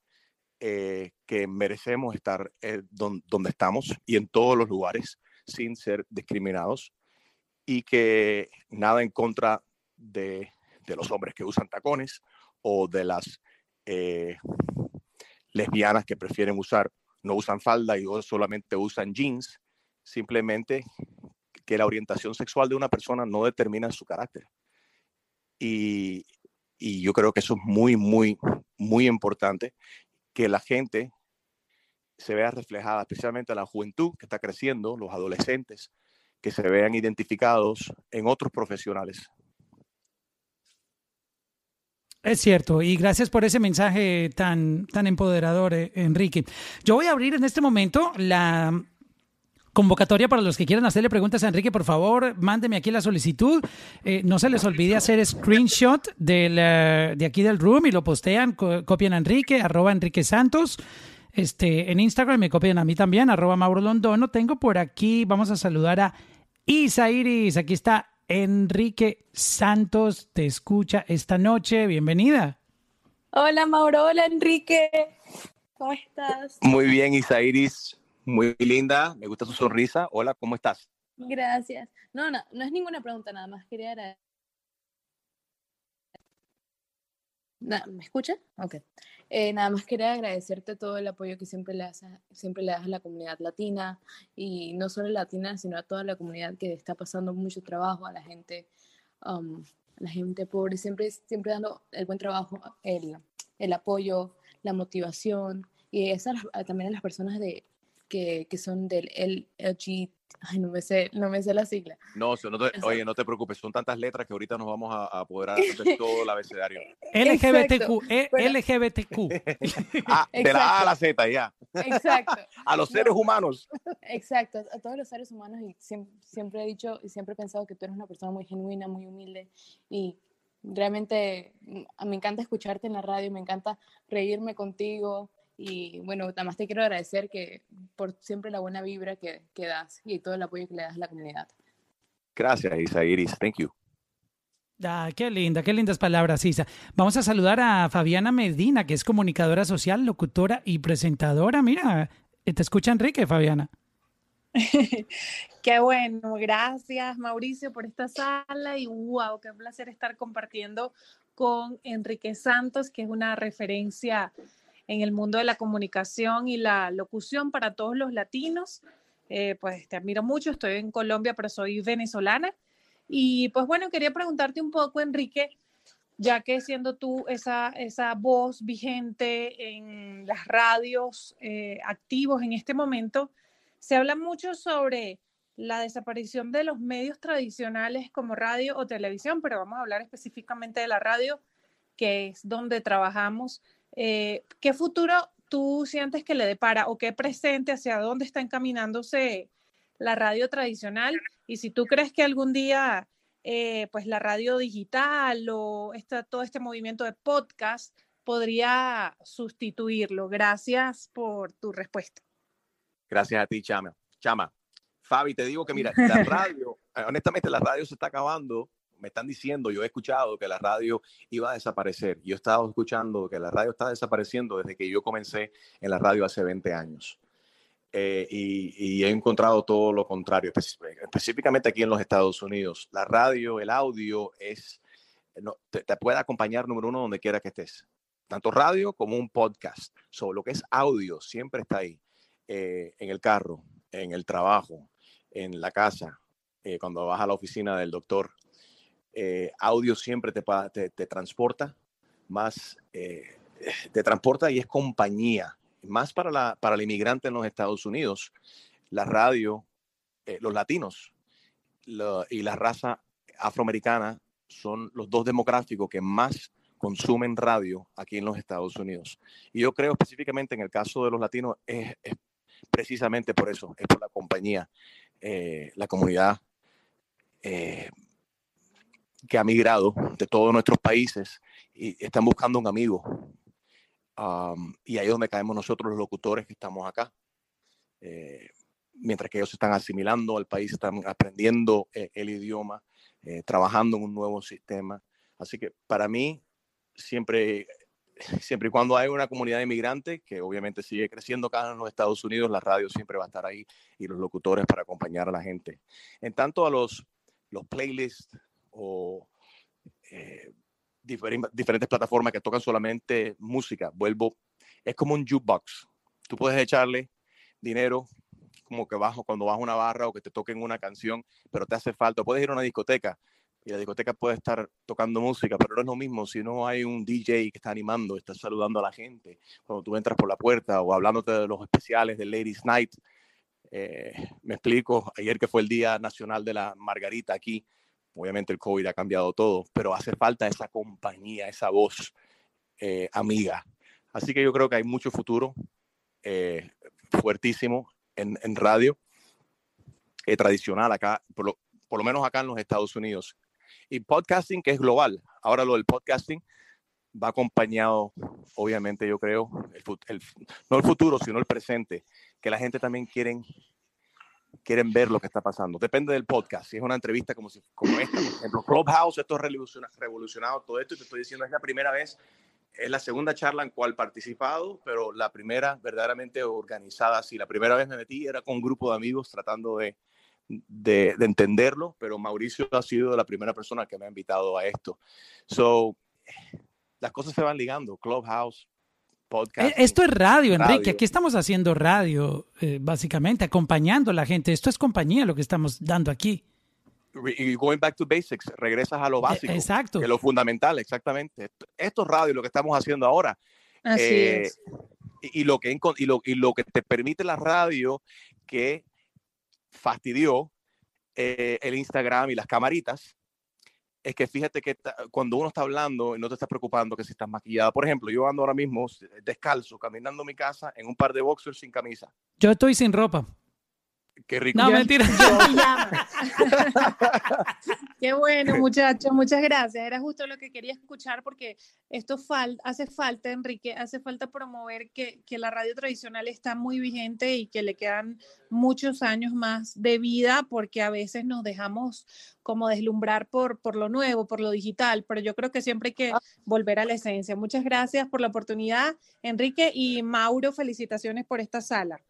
eh, que merecemos estar eh, don- donde estamos y en todos los lugares sin ser discriminados y que nada en contra de, los hombres que usan tacones o de las eh, lesbianas que prefieren usar, no usan falda y solamente usan jeans, simplemente que la orientación sexual de una persona no determina su carácter. Y, y yo creo que eso es muy, muy, muy importante, que la gente se vea reflejada, especialmente la juventud que está creciendo, los adolescentes, que se vean identificados en otros profesionales. Es cierto, y gracias por ese mensaje tan, tan empoderador, eh, Enrique. Yo voy a abrir en este momento la convocatoria para los que quieran hacerle preguntas a Enrique. Por favor, mándeme aquí la solicitud. Eh, no se les olvide hacer screenshot del, eh, de aquí del room y lo postean, co- copian a Enrique, arroba Enrique Santos. Este, en Instagram me copian a mí también, arroba Mauro Londono. Tengo por aquí, vamos a saludar a Isa Iris. Aquí está Enrique Santos, te escucha esta noche. Bienvenida. Hola Mauro, hola Enrique, ¿cómo estás? Muy bien, Isairis, muy linda, me gusta su sonrisa. Hola, ¿cómo estás? Gracias. No, no, no es ninguna pregunta, nada más quería ¿Me escucha? Ok. Eh, nada más quería agradecerte todo el apoyo que siempre le, das a, siempre le das a la comunidad latina y no solo latina, sino a toda la comunidad que está pasando mucho trabajo, a la gente, um, la gente pobre, siempre, siempre dando el buen trabajo, el, el apoyo, la motivación y esas, también a las personas de, que, que son del LG, ay, no me sé, no me sé la sigla. No, no te- oye, no te preocupes, son tantas letras que ahorita nos vamos a, a apoderar de todo el abecedario. LGBTQ, eh, pero- LGBTQ. Ah, de la A a la Z, ya. Exacto, A los No. seres humanos. exacto, a todos los seres humanos y siempre, siempre he dicho y siempre he pensado que tú eres una persona muy genuina, muy humilde y realmente mm, me encanta escucharte en la radio, me encanta reírme contigo y bueno, nada más te quiero agradecer que por siempre la buena vibra que, que das y todo el apoyo que le das a la comunidad. Gracias, Isairis. Thank you. Ah, qué linda, qué lindas palabras, Isa. Vamos a saludar a Fabiana Medina, que es comunicadora social, locutora y presentadora. Mira, eh, te escucha Enrique, Fabiana. Qué bueno, gracias Mauricio por esta sala y wow, qué placer estar compartiendo con Enrique Santos, que es una referencia en el mundo de la comunicación y la locución para todos los latinos. Eh, pues te admiro mucho, estoy en Colombia, pero soy venezolana. Y pues bueno, quería preguntarte un poco, Enrique, ya que siendo tú esa, esa voz vigente en las radios eh, activos en este momento, se habla mucho sobre la desaparición de los medios tradicionales como radio o televisión, pero vamos a hablar específicamente de la radio, que es donde trabajamos. Eh, ¿Qué futuro tú sientes que le depara o qué presente, hacia dónde está encaminándose la radio tradicional? Y si tú crees que algún día, eh, pues la radio digital o esta, todo este movimiento de podcast podría sustituirlo. Gracias por tu respuesta. Gracias a ti, Chama. Chama. Fabi, te digo que mira, la radio, honestamente la radio se está acabando. Me están diciendo, yo he escuchado que la radio iba a desaparecer. Yo he estado escuchando que la radio está desapareciendo desde que yo comencé en la radio hace 20 años. Eh, y, he encontrado todo lo contrario, espe- específicamente aquí en los Estados Unidos. La radio, el audio es, te, te puede acompañar número uno donde quiera que estés. Tanto radio como un podcast. So, lo que es audio siempre está ahí. eh, en el carro, en el trabajo, en la casa, eh, cuando vas a la oficina del doctor. Eh, audio siempre te, te, transporta, más eh, te transporta y es compañía. Más para, la, para el inmigrante en los Estados Unidos, la radio, eh, los latinos y la raza afroamericana son los dos demográficos que más consumen radio aquí en los Estados Unidos. Y yo creo específicamente en el caso de los latinos es, precisamente por eso, es por la compañía, la comunidad que ha migrado de todos nuestros países y están buscando un amigo. Y ahí es donde caemos nosotros los locutores que estamos acá. Eh, mientras que ellos están asimilando al país, están aprendiendo eh, el idioma, eh, trabajando en un nuevo sistema. Así que para mí, siempre, siempre y cuando hay una comunidad inmigrante, que obviamente sigue creciendo acá en los Estados Unidos, la radio siempre va a estar ahí y los locutores para acompañar a la gente. En tanto a los, los playlists o eh, diferen- diferentes plataformas que tocan solamente música, vuelvo, es como un jukebox. Tú puedes echarle dinero como que bajo cuando vas una barra o que te toquen una canción, pero te hace falta. Puedes ir a una discoteca y la discoteca puede estar tocando música, pero no es lo mismo si no hay un DJ que está animando, está saludando a la gente cuando tú entras por la puerta o hablándote de los especiales de Ladies Night. Eh, me explico, ayer que fue el Día Nacional de la Margarita aquí, obviamente el COVID ha cambiado todo, pero hace falta esa compañía, esa voz eh, amiga. Así que yo creo que hay mucho futuro eh, fuertísimo en, radio eh, tradicional acá, por lo, menos acá en los Estados Unidos. Y podcasting, que es global. Ahora lo del podcasting va acompañado, obviamente, yo creo, el, el- no el futuro, sino el presente, que la gente también quieren, quieren ver lo que está pasando. Depende del podcast. Si es una entrevista como, si, como esta, por ejemplo, Clubhouse, esto es revoluciona- revolucionado todo esto, y te estoy diciendo, es la primera vez, es la segunda charla en cual participado, pero la primera verdaderamente organizada así. La primera vez me metí era con un grupo de amigos tratando de, de, de entenderlo, pero Mauricio ha sido la primera persona que me ha invitado a esto. So, las cosas se van ligando. Clubhouse, podcast. Eh, Esto es radio, Enrique. Radio. Aquí estamos haciendo radio, eh, básicamente, acompañando a la gente. Esto es compañía lo que estamos dando aquí. y going back to basics, regresas a lo básico, E- exacto. que es lo fundamental, exactamente. Esto, esto es radio, lo que estamos haciendo ahora. Así Eh, es. y, y lo que, y, lo, y lo que te permite la radio que fastidió eh, el Instagram y las camaritas es que fíjate que ta- cuando uno está hablando y no te estás preocupando que si estás maquillada, por ejemplo, yo ando ahora mismo s- descalzo, caminando mi casa en un par de boxers sin camisa. Yo estoy sin ropa. Qué rico. No, mentira. Qué bueno, muchachos, muchas gracias. Era justo lo que quería escuchar porque esto fal- hace falta, Enrique, hace falta promover que, que la radio tradicional está muy vigente y que le quedan muchos años más de vida porque a veces nos dejamos como deslumbrar por, por lo nuevo, por lo digital, pero yo creo que siempre hay que volver a la esencia. Muchas gracias por la oportunidad, Enrique y Mauro, felicitaciones por esta sala.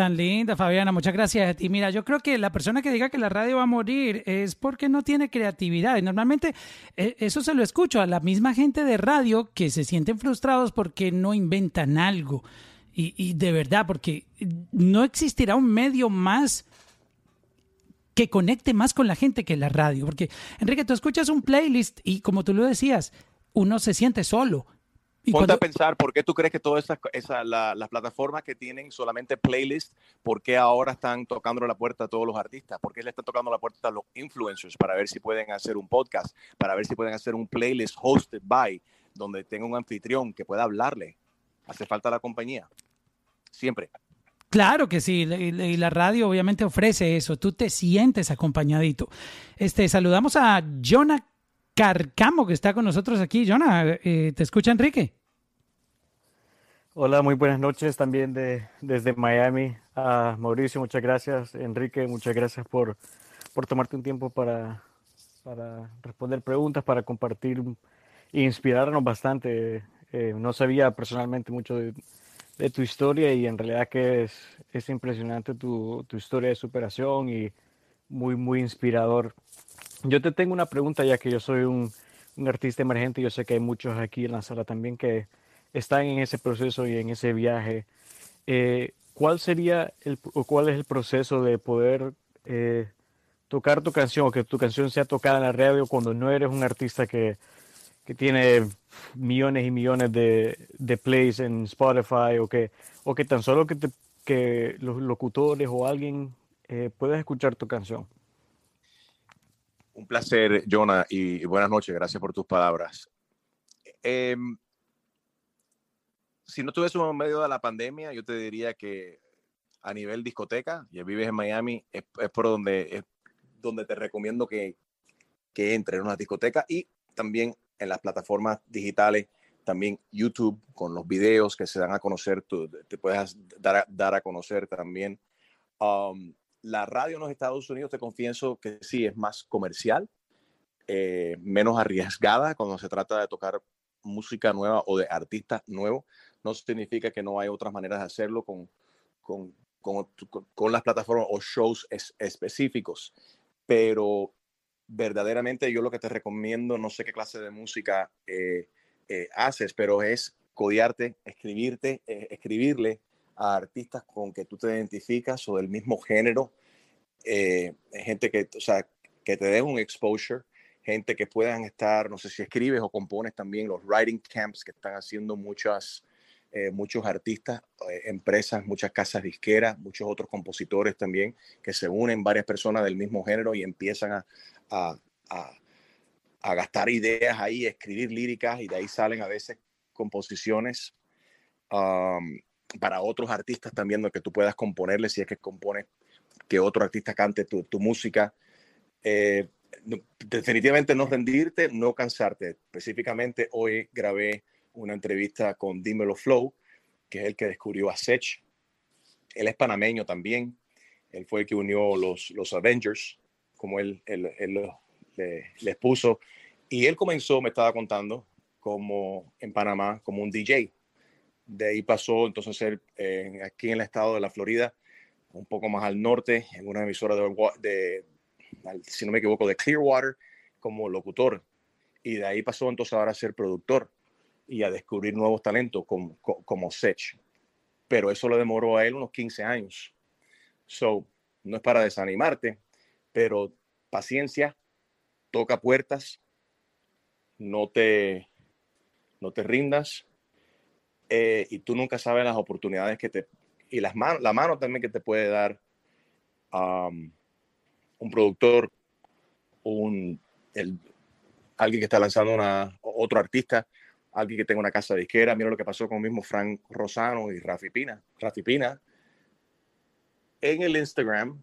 Tan linda, Fabiana, muchas gracias a ti. Mira, yo creo que la persona que diga que la radio va a morir es porque no tiene creatividad. Y normalmente eh, eso se lo escucho a la misma gente de radio que se sienten frustrados porque no inventan algo. Y, y de verdad, porque no existirá un medio más que conecte más con la gente que la radio. Porque, Enrique, tú escuchas un playlist y como tú lo decías, uno se siente solo. Ponte cuando- a pensar, ¿por qué tú crees que todas esas, esa- la- las plataformas que tienen solamente playlists, por qué ahora están tocando la puerta a todos los artistas? ¿Por qué le están tocando la puerta a los influencers para ver si pueden hacer un podcast, para ver si pueden hacer un playlist hosted by, donde tenga un anfitrión que pueda hablarle? Hace falta la compañía. Siempre. Claro que sí, y la- y la radio obviamente ofrece eso, tú te sientes acompañadito. Este, saludamos a Jonah Carcamo que está con nosotros aquí. Jonah, eh, ¿te escucha Enrique? Hola, muy buenas noches también de, desde Miami. A Mauricio, muchas gracias. Enrique, muchas gracias por, por tomarte un tiempo para, para responder preguntas, para compartir e inspirarnos bastante. Eh, no sabía personalmente mucho de, de tu historia y en realidad que es, es impresionante tu, tu historia de superación y muy, muy inspirador. Yo te tengo una pregunta ya que yo soy un, artista emergente yo sé que hay muchos aquí en la sala también que están en ese proceso y en ese viaje. Eh, ¿Cuál sería el, o cuál es el proceso de poder eh, tocar tu canción o que tu canción sea tocada en la radio cuando no eres un artista que, que tiene millones y millones de, de plays en Spotify o que, o que tan solo que, te- que los locutores o alguien eh, pueda escuchar tu canción? Un placer, Jonah, y, buenas noches. Gracias por tus palabras. Em, si no estuviésemos en medio de la pandemia, yo te diría que a nivel discoteca, ya vives en Miami, es, por donde, donde te recomiendo que, entres en una discoteca y también en las plataformas digitales, también YouTube con los videos que se dan a conocer, te puedes dar a, dar a conocer también. Um, la radio en los Estados Unidos, te confieso que sí, es más comercial, eh, menos arriesgada cuando se trata de tocar música nueva o de artistas nuevos. No significa que no hay otras maneras de hacerlo con, con, con, las plataformas o shows es, específicos, pero verdaderamente yo lo que te recomiendo, no sé qué clase de música eh, eh, haces, pero es codiarte, escribirte, escribirle a artistas con que tú te identificas o del mismo género, eh, gente que, o sea, que te den un exposure, gente que puedan estar, no sé si escribes o compones también los writing camps que están haciendo muchas, eh, muchos artistas, eh, empresas, muchas casas disqueras, muchos otros compositores también, que se unen varias personas del mismo género y empiezan a, a, a, gastar ideas ahí, escribir líricas y de ahí salen a veces composiciones. Um, para otros artistas también, que tú puedas componerle si es que compones que otro artista cante tu, tu música. Eh, definitivamente no rendirte, no cansarte. Específicamente hoy grabé una entrevista con Dímelo Flow, que es el que descubrió a Sech. Él es panameño también. Él fue el que unió los, los Avengers, como él, él, él le, les puso. Y él comenzó, me estaba contando, como en Panamá, como un DJ. De ahí pasó entonces ser eh, aquí en el estado de la Florida, un poco más al norte, en una emisora de, de, si no me equivoco, de Clearwater, como locutor. Y de ahí pasó entonces ahora a ser productor y a descubrir nuevos talentos como, como Sech. Pero eso le demoró a él unos 15 años. So, no es para desanimarte, pero paciencia, toca puertas, no te, no te rindas eh, y tú nunca sabes las oportunidades que te y las manos, la mano también que te puede dar um, un productor, un el, alguien que está lanzando una otro artista, alguien que tenga una casa de disquera. Mira lo que pasó con el mismo Frank Rosano y Rafi Pina. Rafi Pina en el Instagram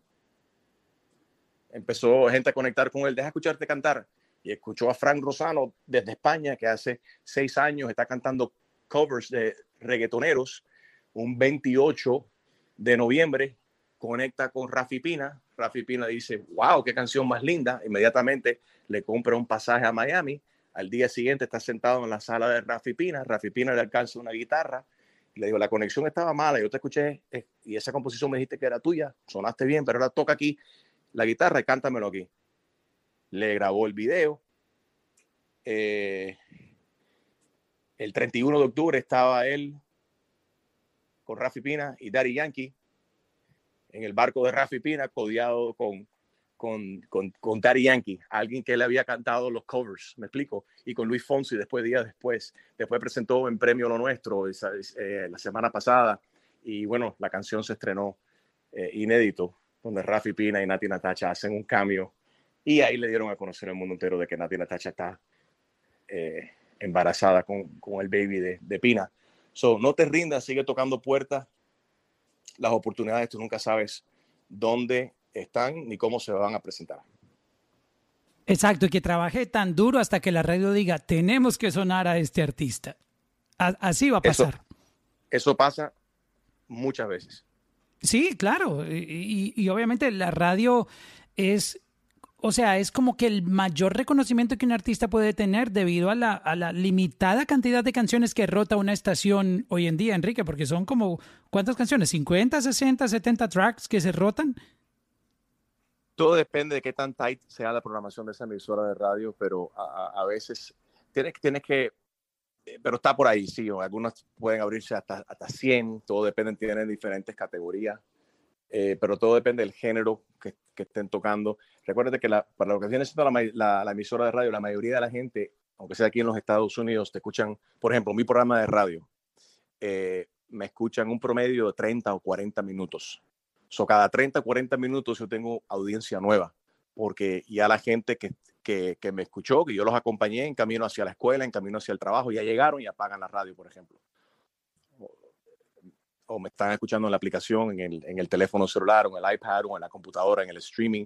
empezó gente a conectar con él, deja escucharte cantar. Y escuchó a Frank Rosano desde España, que hace seis años está cantando covers de reggaetoneros. Un 28 de noviembre conecta con Rafi Pina. Rafi Pina dice, wow, qué canción más linda. Inmediatamente le compra un pasaje a Miami. Al día siguiente está sentado en la sala de Rafi Pina. Rafi Pina le alcanza una guitarra. Y le digo, la conexión estaba mala, yo te escuché eh, y esa composición me dijiste que era tuya, sonaste bien, pero ahora toca aquí la guitarra y cántamelo aquí. Le grabó el video. Eh, el 31 de octubre estaba él con Rafi Pina y Daddy Yankee en el barco de Rafi Pina, codiado con, con, con, con Yankee, alguien que le había cantado los covers, me explico, y con Luis Fonsi después, días después. Después presentó en Premio Lo Nuestro esa, eh, la semana pasada y bueno, la canción se estrenó eh, inédito, donde Rafi Pina y Nati Natacha hacen un cambio y ahí le dieron a conocer al mundo entero de que Nati Natacha está eh, embarazada con, con, el baby de, de Pina. So, no te rindas, sigue tocando puertas. Las oportunidades tú nunca sabes dónde están ni cómo se van a presentar. Exacto, y que trabaje tan duro hasta que la radio diga, tenemos que sonar a este artista. A así va a pasar. Eso, eso, pasa muchas veces. Sí, claro. Y, y, y obviamente la radio es o sea, es como que el mayor reconocimiento que un artista puede tener debido a la, limitada cantidad de canciones que rota una estación hoy en día, Enrique, porque son como, ¿cuántas canciones? ¿50, 60, 70 tracks que se rotan? Todo depende de qué tan tight sea la programación de esa emisora de radio, pero a, veces tienes, tienes que, pero está por ahí, sí, algunas pueden abrirse hasta, hasta 100, todo depende, tienen diferentes categorías. Eh, pero todo depende del género que, estén tocando. Recuerda que para lo que viene siendo la, emisora de radio, la mayoría de la gente, aunque sea aquí en los Estados Unidos, te escuchan, por ejemplo, mi programa de radio, eh, me escuchan un promedio de 30 o 40 minutos. So, cada 30 o 40 minutos yo tengo audiencia nueva porque ya la gente que, que, que me escuchó, que yo los acompañé en camino hacia la escuela, en camino hacia el trabajo, ya llegaron y apagan la radio, por ejemplo. O, me están escuchando en la aplicación, en el, en el teléfono celular, o en el iPad, o en la computadora, en el streaming.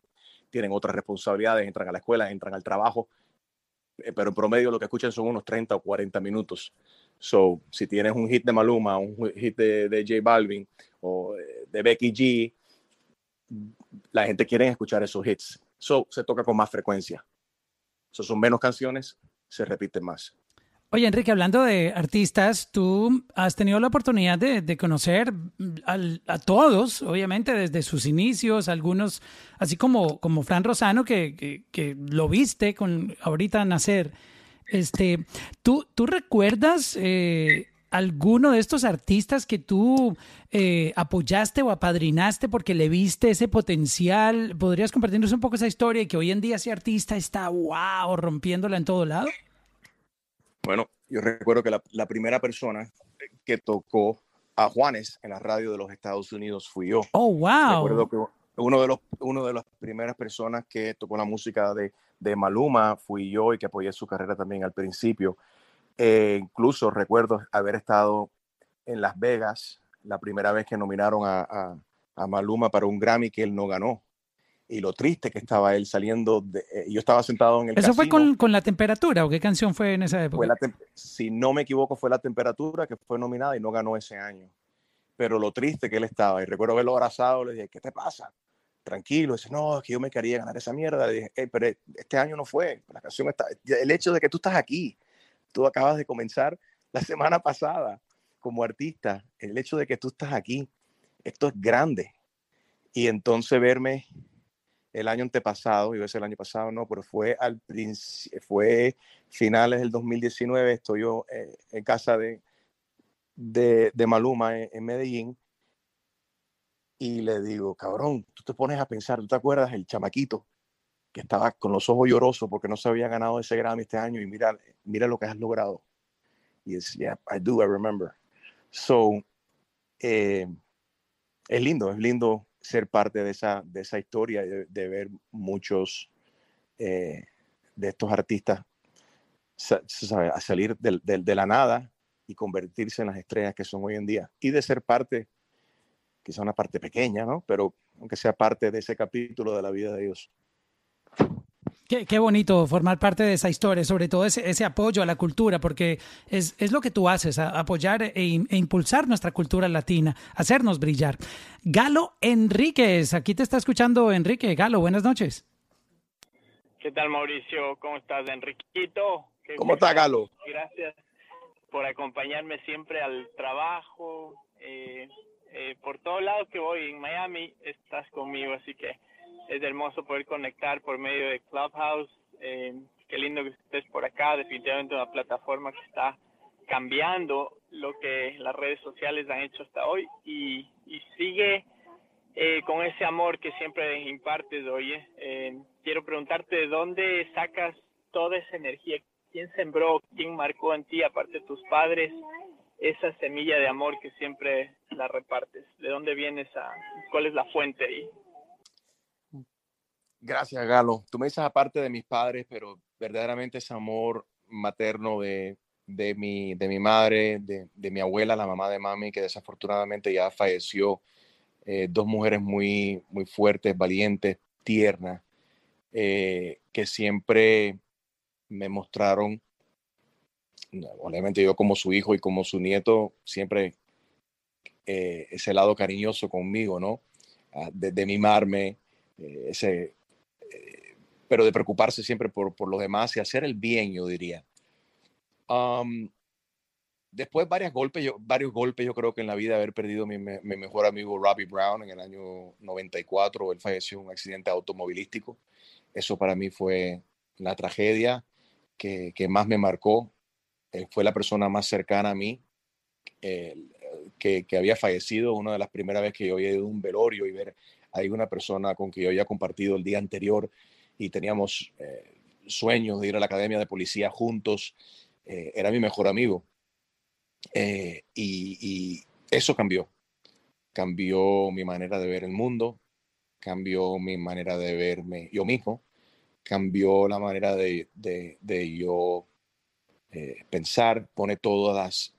Tienen otras responsabilidades, entran a la escuela, entran al trabajo eh, pero en promedio lo que escuchan son unos 30 o 40 minutos. So, si tienes un hit de Maluma, un hit de, de J Balvin o eh, de Becky G, la gente quiere escuchar esos hits. So, se toca con más frecuencia. So, son menos canciones, se repiten más. Oye, Enrique, hablando de artistas, tú has tenido la oportunidad de, conocer al, a todos, obviamente, desde sus inicios, algunos, así como, como Fran Rosano, que, que, que lo viste con ahorita nacer. Este, ¿tú, ¿Tú recuerdas eh, alguno de estos artistas que tú eh, apoyaste o apadrinaste porque le viste ese potencial? ¿Podrías compartirnos un poco esa historia y que hoy en día ese artista está, wow, rompiéndola en todo lado? Bueno, yo recuerdo que la, la, primera persona que tocó a Juanes en la radio de los Estados Unidos fui yo. Oh, wow. Recuerdo que uno de los uno de las primeras personas que tocó la música de, de Maluma fui yo y que apoyé su carrera también al principio. Eh, incluso recuerdo haber estado en Las Vegas la primera vez que nominaron a, a, a Maluma para un Grammy que él no ganó y lo triste que estaba él saliendo. De, eh, yo estaba sentado en el. ¿Eso casino. fue con, con, la temperatura o qué canción fue en esa época? Fue la si no me equivoco, fue la temperatura que fue nominada y no ganó ese año. Pero lo triste que él estaba, y recuerdo verlo abrazado, le dije, ¿qué te pasa? Tranquilo, dice, no, es que yo me quería ganar esa mierda. Le dije, hey, pero este año no fue, la canción está. El hecho de que tú estás aquí, tú acabas de comenzar la semana pasada como artista, el hecho de que tú estás aquí, esto es grande. Y entonces verme el año antepasado, iba a ser el año pasado, no, pero fue al fue finales del 2019, estoy yo eh, en casa de, de, Maluma en, en, Medellín y le digo, cabrón, tú te pones a pensar, ¿tú te acuerdas el chamaquito que estaba con los ojos llorosos porque no se había ganado ese Grammy este año y mira, mira lo que has logrado? Y es, yeah, I do, I remember. So, eh, es lindo, es lindo ser parte de esa, de esa historia, de, ver muchos eh, de estos artistas a salir de, de, de, la nada y convertirse en las estrellas que son hoy en día. Y de ser parte, quizá una parte pequeña, ¿no? Pero aunque sea parte de ese capítulo de la vida de ellos. Qué, qué, bonito formar parte de esa historia, sobre todo ese, ese apoyo a la cultura, porque es, es, lo que tú haces, a, apoyar e, e, impulsar nuestra cultura latina, hacernos brillar. Galo Enríquez, aquí te está escuchando Enrique. Galo, buenas noches. ¿Qué tal, Mauricio? ¿Cómo estás, Enriquito? ¿Qué ¿Cómo está, Galo? Gracias por acompañarme siempre al trabajo. Eh, eh, por todos lados que voy en Miami, estás conmigo, así que es hermoso poder conectar por medio de Clubhouse. Eh, qué lindo que estés por acá. Definitivamente una plataforma que está cambiando lo que las redes sociales han hecho hasta hoy y, y sigue eh, con ese amor que siempre impartes, oye. Eh, quiero preguntarte de dónde sacas toda esa energía. ¿Quién sembró, quién marcó en ti, aparte de tus padres, esa semilla de amor que siempre la repartes? ¿De dónde viene esa? ¿Cuál es la fuente ahí? Gracias, Galo. Tú me dices aparte de mis padres, pero verdaderamente ese amor materno de, de, mi, de mi madre, de, de, mi abuela, la mamá de mami, que desafortunadamente ya falleció. Eh, dos mujeres muy, muy fuertes, valientes, tiernas, eh, que siempre me mostraron, obviamente yo como su hijo y como su nieto, siempre eh, ese lado cariñoso conmigo, ¿no? Ah, de, de mimarme, ese pero de preocuparse siempre por, por los demás y hacer el bien, yo diría. Después varios golpes, yo, varios golpes, yo creo que en la vida haber perdido a mi, mejor amigo Robbie Brown en el año 94, él falleció en un accidente automovilístico. Eso para mí fue la tragedia que, más me marcó. Fue la persona más cercana a mí eh, que, que, había fallecido, una de las primeras veces que yo había ido a un velorio y ver a una persona con que yo había compartido el día anterior y teníamos eh, sueños de ir a la academia de policía juntos. Eh, era mi mejor amigo. Eh, y, eso cambió. Cambió mi manera de ver el mundo. cambió mi manera de verme yo mismo, cambió la manera de, de, de yo eh, pensar, pone todas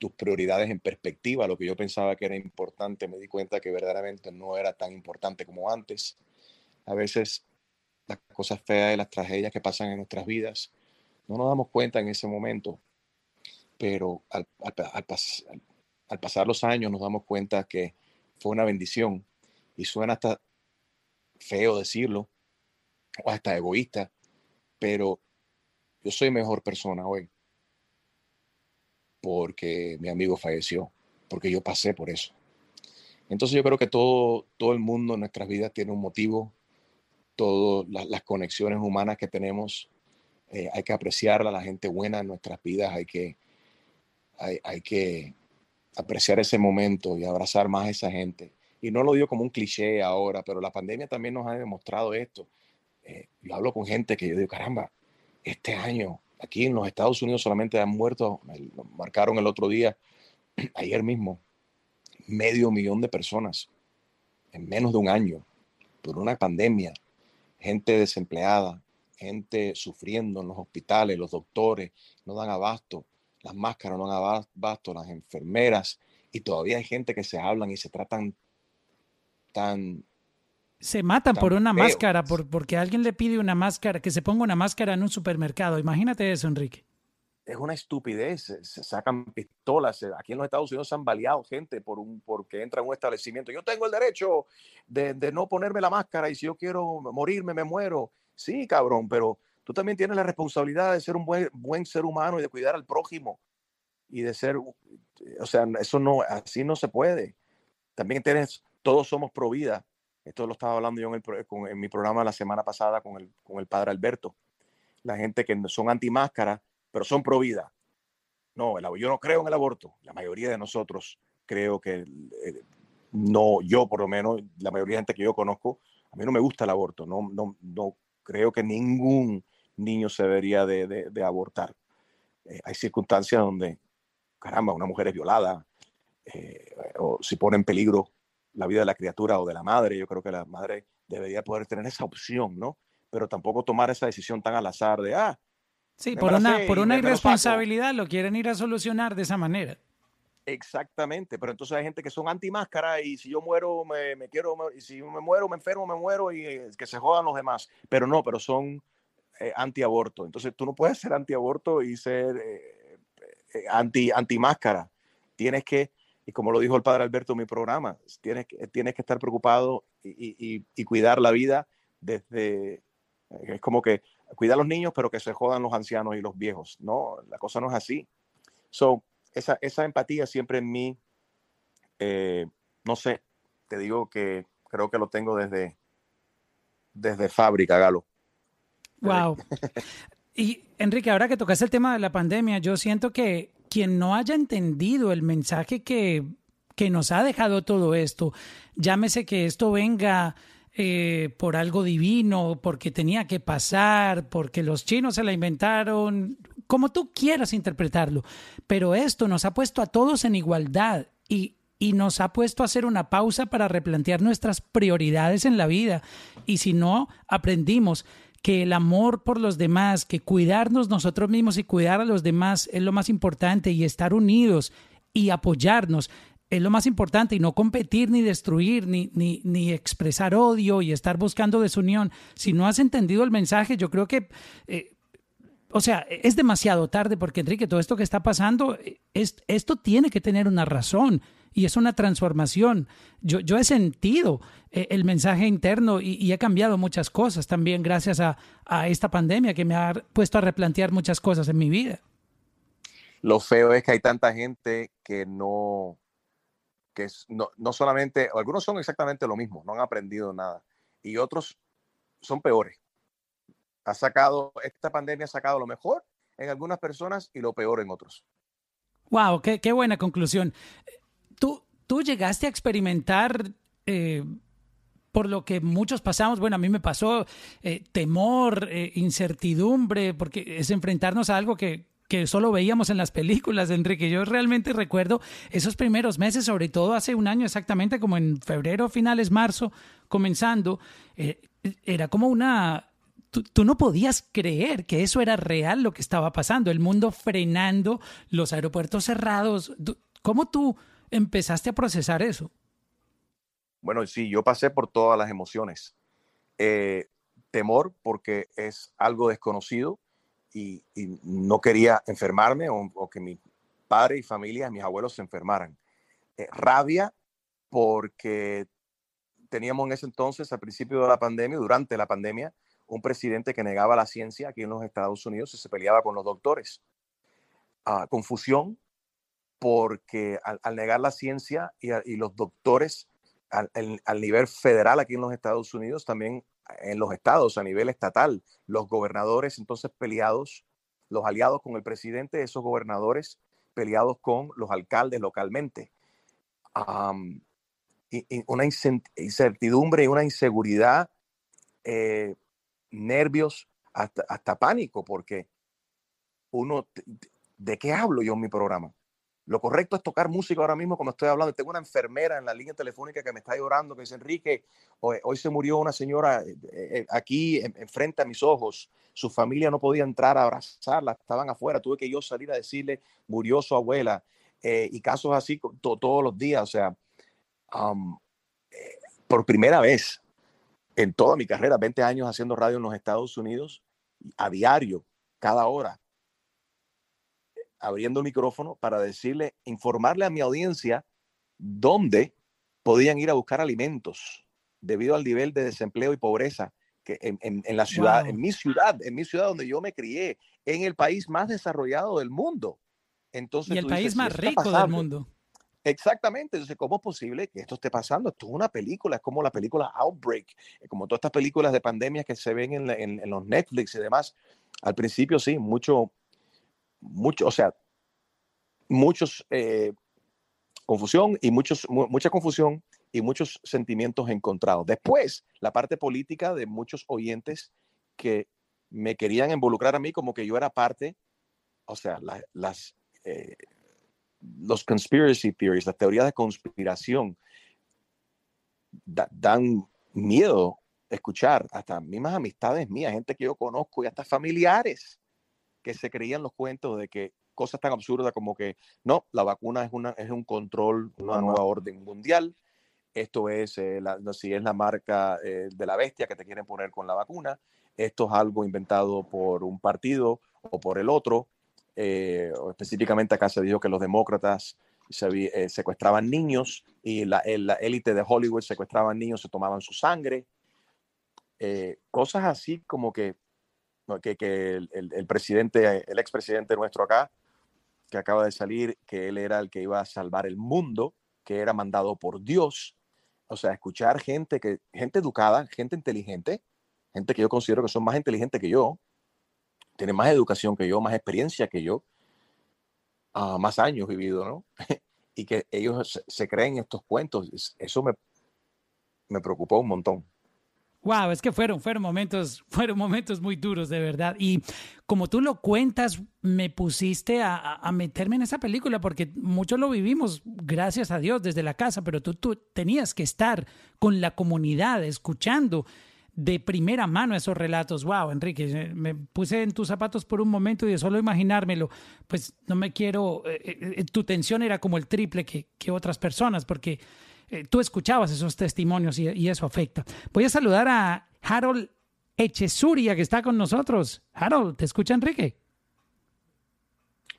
tus prioridades en perspectiva, lo que yo pensaba que era importante, me di cuenta que verdaderamente no era tan importante como antes. A veces las cosas feas y las tragedias que pasan en nuestras vidas no nos damos cuenta en ese momento, pero al, pasar los años nos damos cuenta que fue una bendición y suena hasta feo decirlo o hasta egoísta, pero yo soy mejor persona hoy porque mi amigo falleció, porque yo pasé por eso. Entonces yo creo que todo, todo el mundo en nuestras vidas tiene un motivo, todas las, conexiones humanas que tenemos, eh, hay que apreciarla, la gente buena en nuestras vidas, hay que, hay, hay que apreciar ese momento y abrazar más a esa gente. Y no lo digo como un cliché ahora, pero la pandemia también nos ha demostrado esto. Eh, yo hablo con gente que yo digo, caramba, este año Aquí en los Estados Unidos solamente han muerto, marcaron el otro día, ayer mismo, medio millón de personas en menos de un año por una pandemia. Gente desempleada, gente sufriendo en los hospitales, los doctores no dan abasto, las máscaras no dan abasto, las enfermeras, y todavía hay gente que se hablan y se tratan tan se matan por una máscara, por, porque alguien le pide una máscara, que se ponga una máscara en un supermercado. Imagínate eso, Enrique. Es una estupidez, se sacan pistolas. Aquí en los Estados Unidos se han baleado gente por un, porque entra en un establecimiento. Yo tengo el derecho de, de no ponerme la máscara y si yo quiero morirme, me muero. Sí, cabrón, pero tú también tienes la responsabilidad de ser un buen, buen ser humano y de cuidar al prójimo y de ser, o sea, eso no, así no se puede. También tienes, todos somos pro vida esto lo estaba hablando yo en, mi programa la semana pasada con el, con el padre Alberto. La gente que son anti-máscara, pero son pro vida. No, yo no creo en el aborto. La mayoría de nosotros creo que eh, no, yo por lo menos, la mayoría de gente que yo conozco, a mí no me gusta el aborto. No, no, no creo que ningún niño se debería de, abortar. Eh, hay circunstancias donde, caramba, una mujer es violada eh, o si pone en peligro la vida de la criatura o de la madre. Yo creo que la madre debería poder tener esa opción, ¿no? Pero tampoco tomar esa decisión tan al azar de, ah. Sí, por una, por una irresponsabilidad lo quieren ir a solucionar de esa manera. Exactamente, pero entonces hay gente que son anti-máscara y si yo muero, me, me quiero, y si me muero, me enfermo, me muero y eh, que se jodan los demás. Pero no, pero son eh, anti-aborto. Entonces tú no puedes ser anti-aborto y ser eh, anti, anti-máscara. Tienes que y como lo dijo el padre Alberto en mi programa, tienes, tienes que estar preocupado y, y, cuidar la vida desde, es como que cuidar a los niños, pero que se jodan los ancianos y los viejos. No, la cosa no es así. So, esa, esa empatía siempre en mí, eh, no sé, te digo que creo que lo tengo desde, desde fábrica, Galo. Wow. y Enrique, ahora que tocas el tema de la pandemia, yo siento que quien no haya entendido el mensaje que, que nos ha dejado todo esto, llámese que esto venga eh, por algo divino, porque tenía que pasar, porque los chinos se la inventaron, como tú quieras interpretarlo, pero esto nos ha puesto a todos en igualdad y, y nos ha puesto a hacer una pausa para replantear nuestras prioridades en la vida. Y si no aprendimos que el amor por los demás, que cuidarnos nosotros mismos y cuidar a los demás es lo más importante y estar unidos y apoyarnos es lo más importante y no competir ni destruir ni, ni, ni expresar odio y estar buscando desunión. Si no has entendido el mensaje, yo creo que... Eh, o sea, es demasiado tarde porque Enrique, todo esto que está pasando, es, esto tiene que tener una razón y es una transformación. Yo, yo he sentido eh, el mensaje interno y, he cambiado muchas cosas también gracias a, esta pandemia que me ha puesto a replantear muchas cosas en mi vida. Lo feo es que hay tanta gente que no, que no, no solamente, algunos son exactamente lo mismo, no han aprendido nada, y otros son peores. Ha sacado, esta pandemia ha sacado lo mejor en algunas personas y lo peor en otros. Wow, qué, qué buena conclusión. ¿Tú, tú llegaste a experimentar, eh, por lo que muchos pasamos, bueno, a mí me pasó eh, temor, eh, incertidumbre, porque es enfrentarnos a algo que, que solo veíamos en las películas, Enrique. Yo realmente recuerdo esos primeros meses, sobre todo hace un año exactamente, como en febrero, finales, marzo, comenzando, eh, era como una... Tú, no podías creer que eso era real lo que estaba pasando, el mundo frenando, los aeropuertos cerrados. ¿Cómo tú empezaste a procesar eso? Bueno, sí, yo pasé por todas las emociones. Eh, temor porque es algo desconocido y, no quería enfermarme o, que mi padre y familia, mis abuelos se enfermaran. Eh, rabia porque teníamos en ese entonces, al principio de la pandemia, durante la pandemia, un presidente que negaba la ciencia aquí en los Estados Unidos y se peleaba con los doctores. Uh, confusión porque al, negar la ciencia y, los doctores al, nivel federal aquí en los Estados Unidos, también en los estados a nivel estatal, los gobernadores entonces peleados, los aliados con el presidente, esos gobernadores peleados con los alcaldes localmente. Y una incertidumbre y una inseguridad, eh, nervios, hasta, hasta pánico, porque uno, ¿de qué hablo yo en mi programa? Lo correcto es tocar música ahora mismo, como estoy hablando. Tengo una enfermera en la línea telefónica que me está llorando, que dice, Enrique, hoy, se murió una señora eh, eh, aquí enfrente en, a mis ojos. Su familia no podía entrar a abrazarla, estaban afuera. Tuve que yo salir a decirle, murió su abuela. Eh, y casos así to, todos los días. O sea, um, eh, por primera vez en toda mi carrera, 20 años haciendo radio en los Estados Unidos, a diario, cada hora, abriendo el micrófono para decirle, informarle a mi audiencia dónde podían ir a buscar alimentos debido al nivel de desempleo y pobreza que en, en, en la ciudad, wow. en mi ciudad, en mi ciudad donde yo me crié, en el país más desarrollado del mundo. Entonces, y el país dices, más rico del mundo. Exactamente, entonces, ¿cómo es posible que esto esté pasando? Esto es una película, es como la película Outbreak, como todas estas películas de pandemias que se ven en, en, en los Netflix y demás. Al principio, sí, mucho, mucho, o sea, muchos eh, confusión y muchos, mu mucha confusión y muchos sentimientos encontrados. Después, la parte política de muchos oyentes que me querían involucrar a mí como que yo era parte, o sea, la, las, eh, los conspiracy theories, las teorías de conspiración, da, dan miedo escuchar hasta mismas amistades mías, gente que yo conozco y hasta familiares que se creían los cuentos de que cosas tan absurdas como que no, la vacuna es, una, es un control, una nueva orden mundial. Esto es, eh, la, no, si es la marca eh, de la bestia que te quieren poner con la vacuna. Esto es algo inventado por un partido o por el otro. Eh, específicamente acá se dijo que los demócratas se, secuestraban niños y la, la élite de Hollywood secuestraban niños, se tomaban su sangre. Cosas así como que, que, que el, el, presidente, el expresidente nuestro acá, que acaba de salir, que él era el que iba a salvar el mundo, que era mandado por Dios. O sea, escuchar gente, que, gente educada, gente inteligente, gente que yo considero que son más inteligentes que yo, tienen más educación que yo, más experiencia que yo, uh, más años vivido, ¿no? y que ellos se, se, creen estos cuentos. Eso me, me preocupó un montón. Wow, es que fueron, fueron momentos, fueron momentos muy duros, de verdad. Y como tú lo cuentas, me pusiste a, a, meterme en esa película porque muchos lo vivimos, gracias a Dios, desde la casa, pero tú, tú tenías que estar con la comunidad, escuchando de primera mano esos relatos. Wow, Enrique, me puse en tus zapatos por un momento y de solo imaginármelo, pues no me quiero, eh, eh, tu tensión era como el triple que, que otras personas, porque eh, tú escuchabas esos testimonios y, y, eso afecta. Voy a saludar a Harold Echesuria, que está con nosotros. Harold, ¿te escucha Enrique?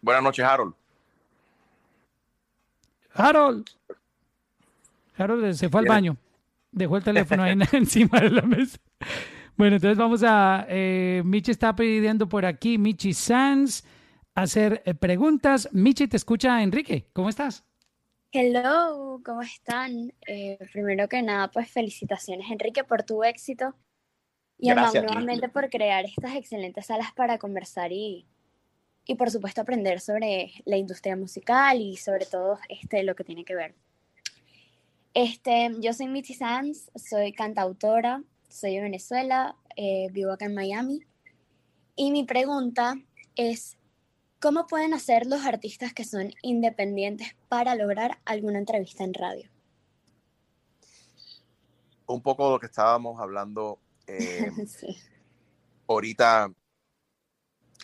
Buenas noches, Harold. Harold. Harold se fue al baño. Dejó el teléfono ahí encima de la mesa. Bueno, entonces vamos a... Eh, Michi está pidiendo por aquí, Michi Sanz, hacer eh, preguntas. Michi, te escucha Enrique. ¿Cómo estás? Hello, ¿cómo están? Eh, primero que nada, pues felicitaciones Enrique por tu éxito y Gracias, a nuevamente por crear estas excelentes salas para conversar y, y por supuesto aprender sobre la industria musical y sobre todo este, lo que tiene que ver. Este, yo soy Mitzi Sanz, soy cantautora, soy de Venezuela, eh, vivo acá en Miami y mi pregunta es, ¿Cómo pueden hacer los artistas que son independientes para lograr alguna entrevista en radio? Un poco lo que estábamos hablando eh, Sí. ahorita.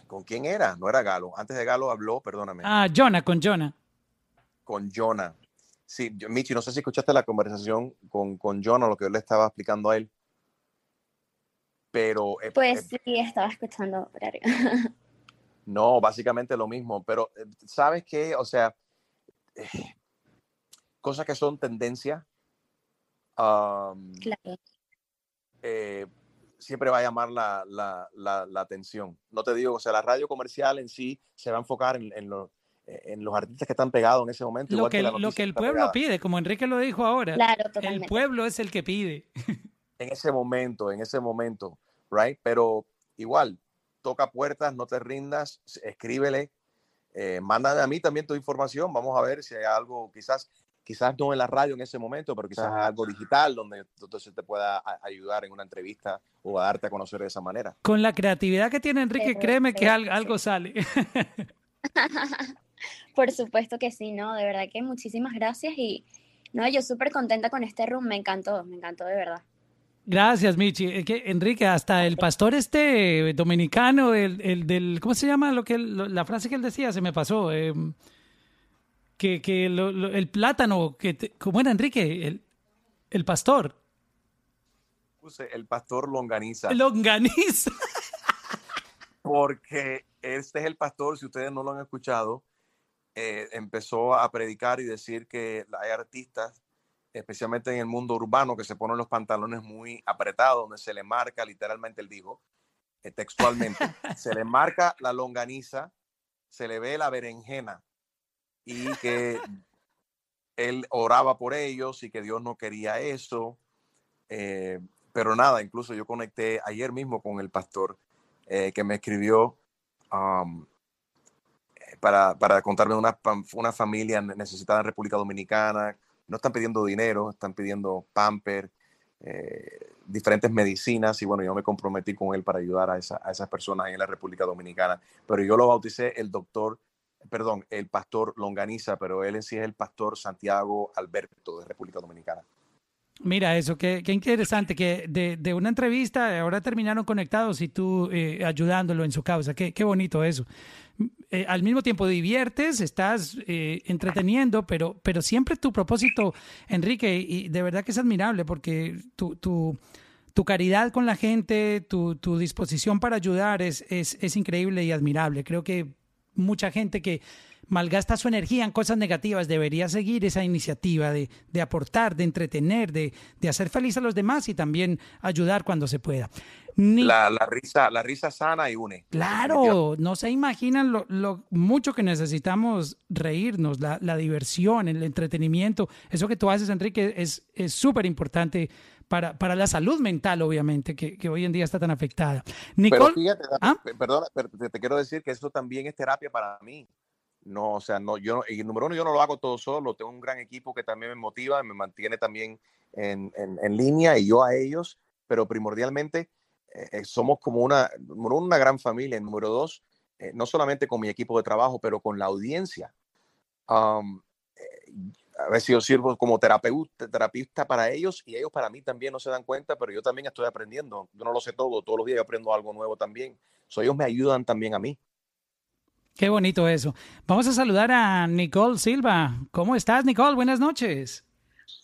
¿Con quién era? No era Galo. Antes de Galo habló, perdóname, Ah, Jonah, con Jonah. con Jonah. Sí, yo- Michi, no sé si escuchaste la conversación con, con Jonah, lo que yo le estaba explicando a él. Pero eh, Pues eh, sí, estaba escuchando. No, básicamente lo mismo, pero eh, ¿sabes qué? O sea, eh, cosas que son tendencia, Claro. eh, siempre va a llamar la, la- la- la atención. No te digo, o sea, la radio comercial en sí se va a enfocar en, en los, eh, en los artistas que están pegados en ese momento. Lo igual que, lo que el pueblo pegada. pide, como Enrique lo dijo ahora. Claro, El pueblo es el que pide. En ese momento, en ese momento, right? Pero igual, toca puertas, no te rindas, escríbele, eh, mándame a mí también tu información, vamos a ver si hay algo, quizás, quizás no en la radio en ese momento, pero quizás algo digital donde entonces te pueda ayudar en una entrevista o a darte a conocer de esa manera. Con la creatividad que tiene Enrique, créeme que algo sale. Por supuesto que sí, ¿no? De verdad que muchísimas gracias y no, yo súper contenta con este room, me encantó, me encantó de verdad. Gracias, Michi. Es que, Enrique, hasta el pastor este dominicano, el, el del, ¿cómo se llama? Lo que lo- la frase que él decía se me pasó. eh, que que lo- lo- el plátano, que te- ¿cómo era Enrique? El, el pastor. Puse el pastor Longaniza, Longaniza. porque este es el pastor, si ustedes no lo han escuchado, eh, empezó a predicar y decir que hay artistas, especialmente en el mundo urbano, que se ponen los pantalones muy apretados, donde se le marca, literalmente él dijo, eh, textualmente, se le marca la longaniza, se le ve la berenjena y que él oraba por ellos y que Dios no quería eso. eh, pero nada, incluso yo conecté ayer mismo con el pastor eh, que me escribió um, para, para contarme una, una familia necesitada en República Dominicana. No están pidiendo dinero, están pidiendo pamper, eh, diferentes medicinas y bueno, yo me comprometí con él para ayudar a, esa- a esas personas en la República Dominicana. Pero yo lo bauticé el doctor, perdón, el pastor Longaniza, pero él en sí es el pastor Santiago Alberto de República Dominicana. Mira eso, qué, interesante que de, una entrevista ahora terminaron conectados y tú eh, ayudándolo en su causa. Qué, qué bonito eso. Eh, al mismo tiempo diviertes, estás eh, entreteniendo, pero, pero siempre tu propósito, Enrique, y de verdad que es admirable porque tu, tu, tu caridad con la gente, tu, tu disposición para ayudar es, es, es increíble y admirable. Creo que mucha gente que malgasta su energía en cosas negativas debería seguir esa iniciativa de, de aportar, de entretener, de, de hacer feliz a los demás y también ayudar cuando se pueda. Ni- La, la risa, la risa sana y une. Claro, no se imaginan lo, lo mucho que necesitamos reírnos, la, la diversión, el entretenimiento. Eso que tú haces, Enrique, es es súper importante para, para la salud mental, obviamente, que, que hoy en día está tan afectada. Pero Nicole, fíjate, ¿Ah? perdona, pero te quiero decir que eso también es terapia para mí. No, o sea, no, yo, y número uno, yo no lo hago todo solo, tengo un gran equipo que también me motiva, me mantiene también en, en- línea y yo a ellos, pero primordialmente eh, eh, somos como una, número una gran familia, y número dos, eh, no solamente con mi equipo de trabajo, pero con la audiencia. Um, a veces yo sirvo como terapeuta, terapista para ellos y ellos para mí también no se dan cuenta, pero yo también estoy aprendiendo. Yo no lo sé todo, todos los días yo aprendo algo nuevo también. So, ellos me ayudan también a mí. Qué bonito eso. Vamos a saludar a Nicole Silva. ¿Cómo estás, Nicole? Buenas noches.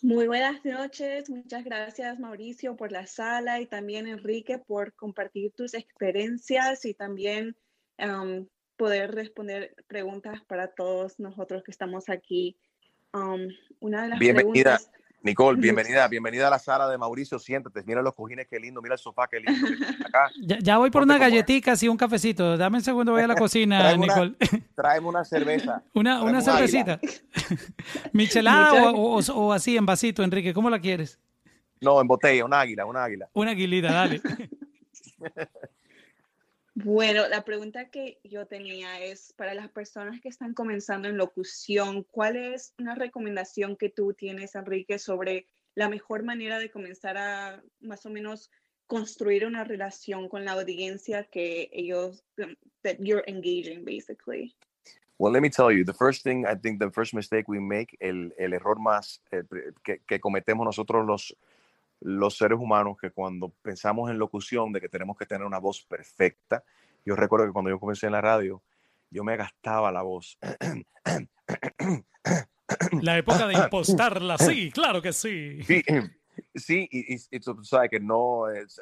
Muy buenas noches, muchas gracias Mauricio por la sala y también Enrique por compartir tus experiencias y también um, poder responder preguntas para todos nosotros que estamos aquí. Um, una de las Bienvenida, preguntas, Nicole, bienvenida, bienvenida a la sala de Mauricio, siéntate, mira los cojines, qué lindo, mira el sofá, qué lindo. Acá, Ya, ya voy por cómoda. galletitas y un cafecito. Dame un segundo, voy a la cocina, Tráeme una- Nicole. tráeme una cerveza. Una, una cervecita. ¿Michelada o, o- o así en vasito, Enrique? ¿Cómo la quieres? No, en botella, un águila, un águila. Una aguilita, dale. Bueno, la pregunta que yo tenía es para las personas que están comenzando en locución, ¿cuál es una recomendación que tú tienes, Enrique, sobre la mejor manera de comenzar a más o menos construir una relación con la audiencia que ellos, um, that you're engaging basically? Well, let me tell you, the first thing, I think the first mistake we make, el, el error más eh, que, que, cometemos nosotros los, los seres humanos, que cuando pensamos en locución, de que tenemos que tener una voz perfecta, yo recuerdo que cuando yo comencé en la radio, yo me gastaba la voz. La época de impostarla, sí, claro que sí. Sí, sí y, y, y tú sabes que no, es,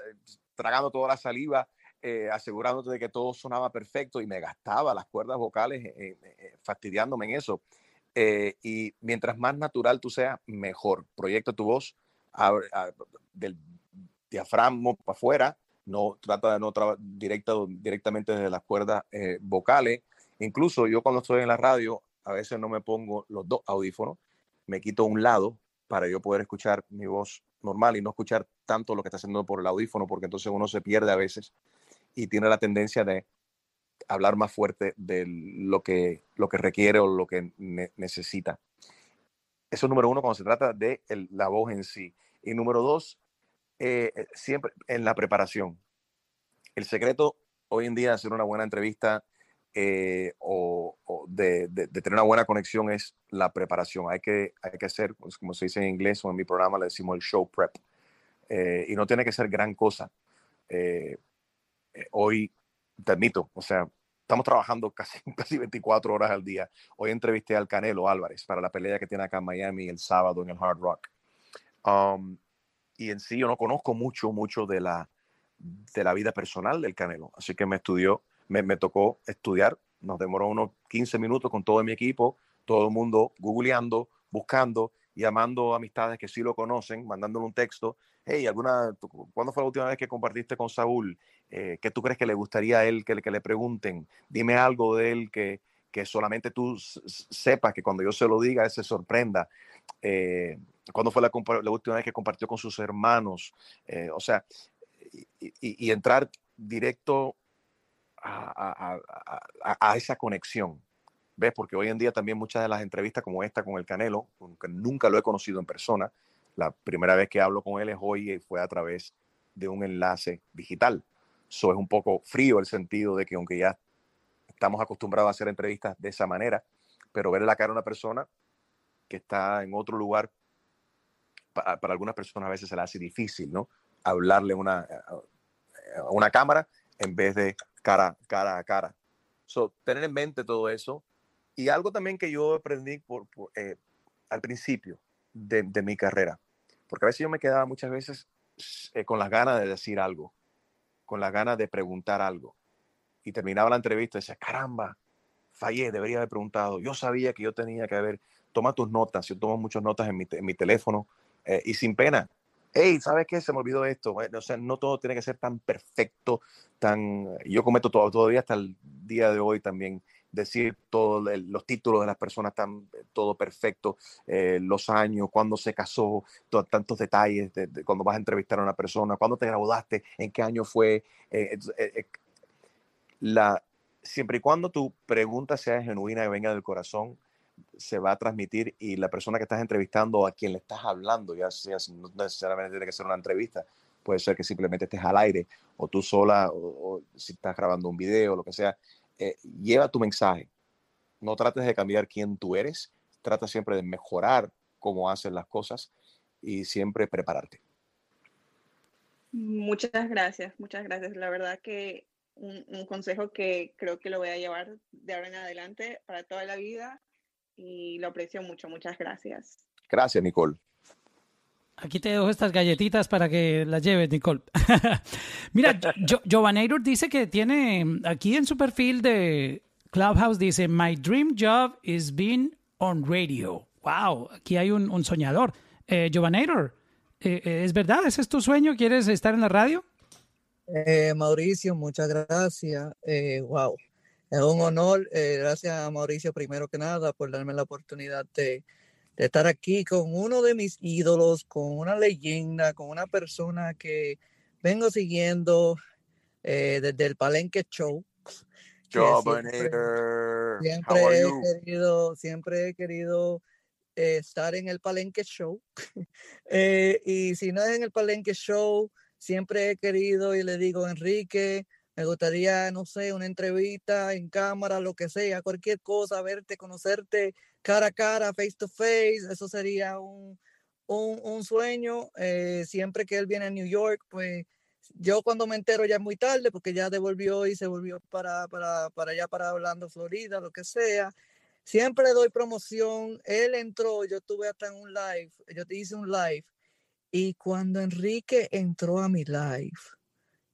tragando toda la saliva eh, asegurándote de que todo sonaba perfecto y me gastaba las cuerdas vocales eh, eh, fastidiándome en eso. y mientras más natural tú seas, mejor. Proyecta tu voz del diafragma para afuera, no trata de no directa, directamente desde las cuerdas vocales. Incluso yo cuando estoy en la radio, a veces no me pongo los dos audífonos, me quito un lado para yo poder escuchar mi voz normal y no escuchar tanto lo que está haciendo por el audífono, porque entonces uno se pierde a veces y tiene la tendencia de hablar más fuerte de lo que, lo que requiere o lo que necesita. Eso es número uno cuando se trata de la voz en sí. Y número dos, eh, eh, siempre en la preparación. El secreto hoy en día de hacer una buena entrevista eh, o, de, tener una buena conexión es la preparación. Hay que, hay que hacer, pues, como se dice en inglés o en mi programa, le decimos el show prep. y no tiene que ser gran cosa. Eh, hoy, te admito, o sea, estamos trabajando casi, casi 24 horas al día. Hoy entrevisté al Canelo Álvarez para la pelea que tiene acá en Miami el sábado en el Hard Rock. Um, y en sí yo no conozco mucho, mucho de la, de la vida personal del Canelo. Así que me estudió, me, me tocó estudiar. Nos demoró unos 15 minutos con todo mi equipo, todo el mundo googleando, buscando, llamando a amistades que sí lo conocen, mandándole un texto. Hey, ¿alguna, ¿cuándo fue la última vez que compartiste con Saúl? Eh, ¿Qué tú crees que le gustaría a él que, que le pregunten? Dime algo de él que, que solamente tú sepas, que cuando yo se lo diga, él se sorprenda. Eh, ¿Cuándo fue la, última vez que compartió con sus hermanos? Eh, o sea, y, entrar directo a, esa conexión. ¿Ves? Porque hoy en día también muchas de las entrevistas como esta con el Canelo, aunque nunca lo he conocido en persona, la primera vez que hablo con él es hoy y fue a través de un enlace digital. Eso es un poco frío el sentido de que aunque ya estamos acostumbrados a hacer entrevistas de esa manera, pero ver la cara a una persona que está en otro lugar, para, algunas personas a veces se le hace difícil, ¿no? Hablarle una, a una cámara en vez de cara, cara a cara. So, tener en mente todo eso. Y algo también que yo aprendí por, eh, al principio de, de, mi carrera, porque a veces yo me quedaba muchas veces eh, con las ganas de decir algo con las ganas de preguntar algo. Y terminaba la entrevista y decía, caramba, fallé, debería haber preguntado. Yo sabía que yo tenía que haber, toma tus notas, yo tomo muchas notas en mi, en teléfono eh, y sin pena. Hey, ¿sabes qué? Se me olvidó esto. o sea, no todo tiene que ser tan perfecto, tan... Yo cometo todo, todavía hasta el día de hoy también decir todos los títulos de las personas están eh, todo perfecto, eh, los años, cuándo se casó, tantos detalles de, cuando vas a entrevistar a una persona, cuándo te graduaste, en qué año fue. La, siempre y cuando tu pregunta sea genuina y venga del corazón, se va a transmitir y la persona que estás entrevistando a quien le estás hablando, ya sea, no necesariamente tiene que ser una entrevista, puede ser que simplemente estés al aire o tú sola o, o si estás grabando un video, lo que sea, eh, lleva tu mensaje. No trates de cambiar quién tú eres, trata siempre de mejorar cómo haces las cosas y siempre prepararte. Muchas gracias, muchas gracias. La verdad que un, un, consejo que creo que lo voy a llevar de ahora en adelante para toda la vida y lo aprecio mucho. Muchas gracias. Gracias, Nicole. Aquí te dejo estas galletitas para que las lleves, Nicole. Mira, Giovannator dice que tiene aquí en su perfil de Clubhouse, dice, My dream job is being on radio. Wow, aquí hay un, un soñador. Eh, eh, eh, ¿es verdad? ¿Ese es tu sueño? ¿Quieres estar en la radio? Eh, Mauricio, muchas gracias. Eh, wow, es un honor. Eh, gracias a Mauricio, primero que nada, por darme la oportunidad de de estar aquí con uno de mis ídolos, con una leyenda, con una persona que vengo siguiendo eh, desde el Palenque Show. Siempre, siempre he querido, siempre he querido eh, estar en el Palenque Show. eh, y si no es en el Palenque Show, siempre he querido y le digo, Enrique, me gustaría, no sé, una entrevista en cámara, lo que sea, cualquier cosa, verte, conocerte cara a cara, face to face, eso sería un, un, sueño. Eh, siempre que él viene a New York, pues yo cuando me entero ya es muy tarde porque ya devolvió y se volvió para, para, para allá, para Orlando, Florida, lo que sea. Siempre doy promoción. Él entró, yo estuve hasta un live, yo te hice un live. Y cuando Enrique entró a mi live,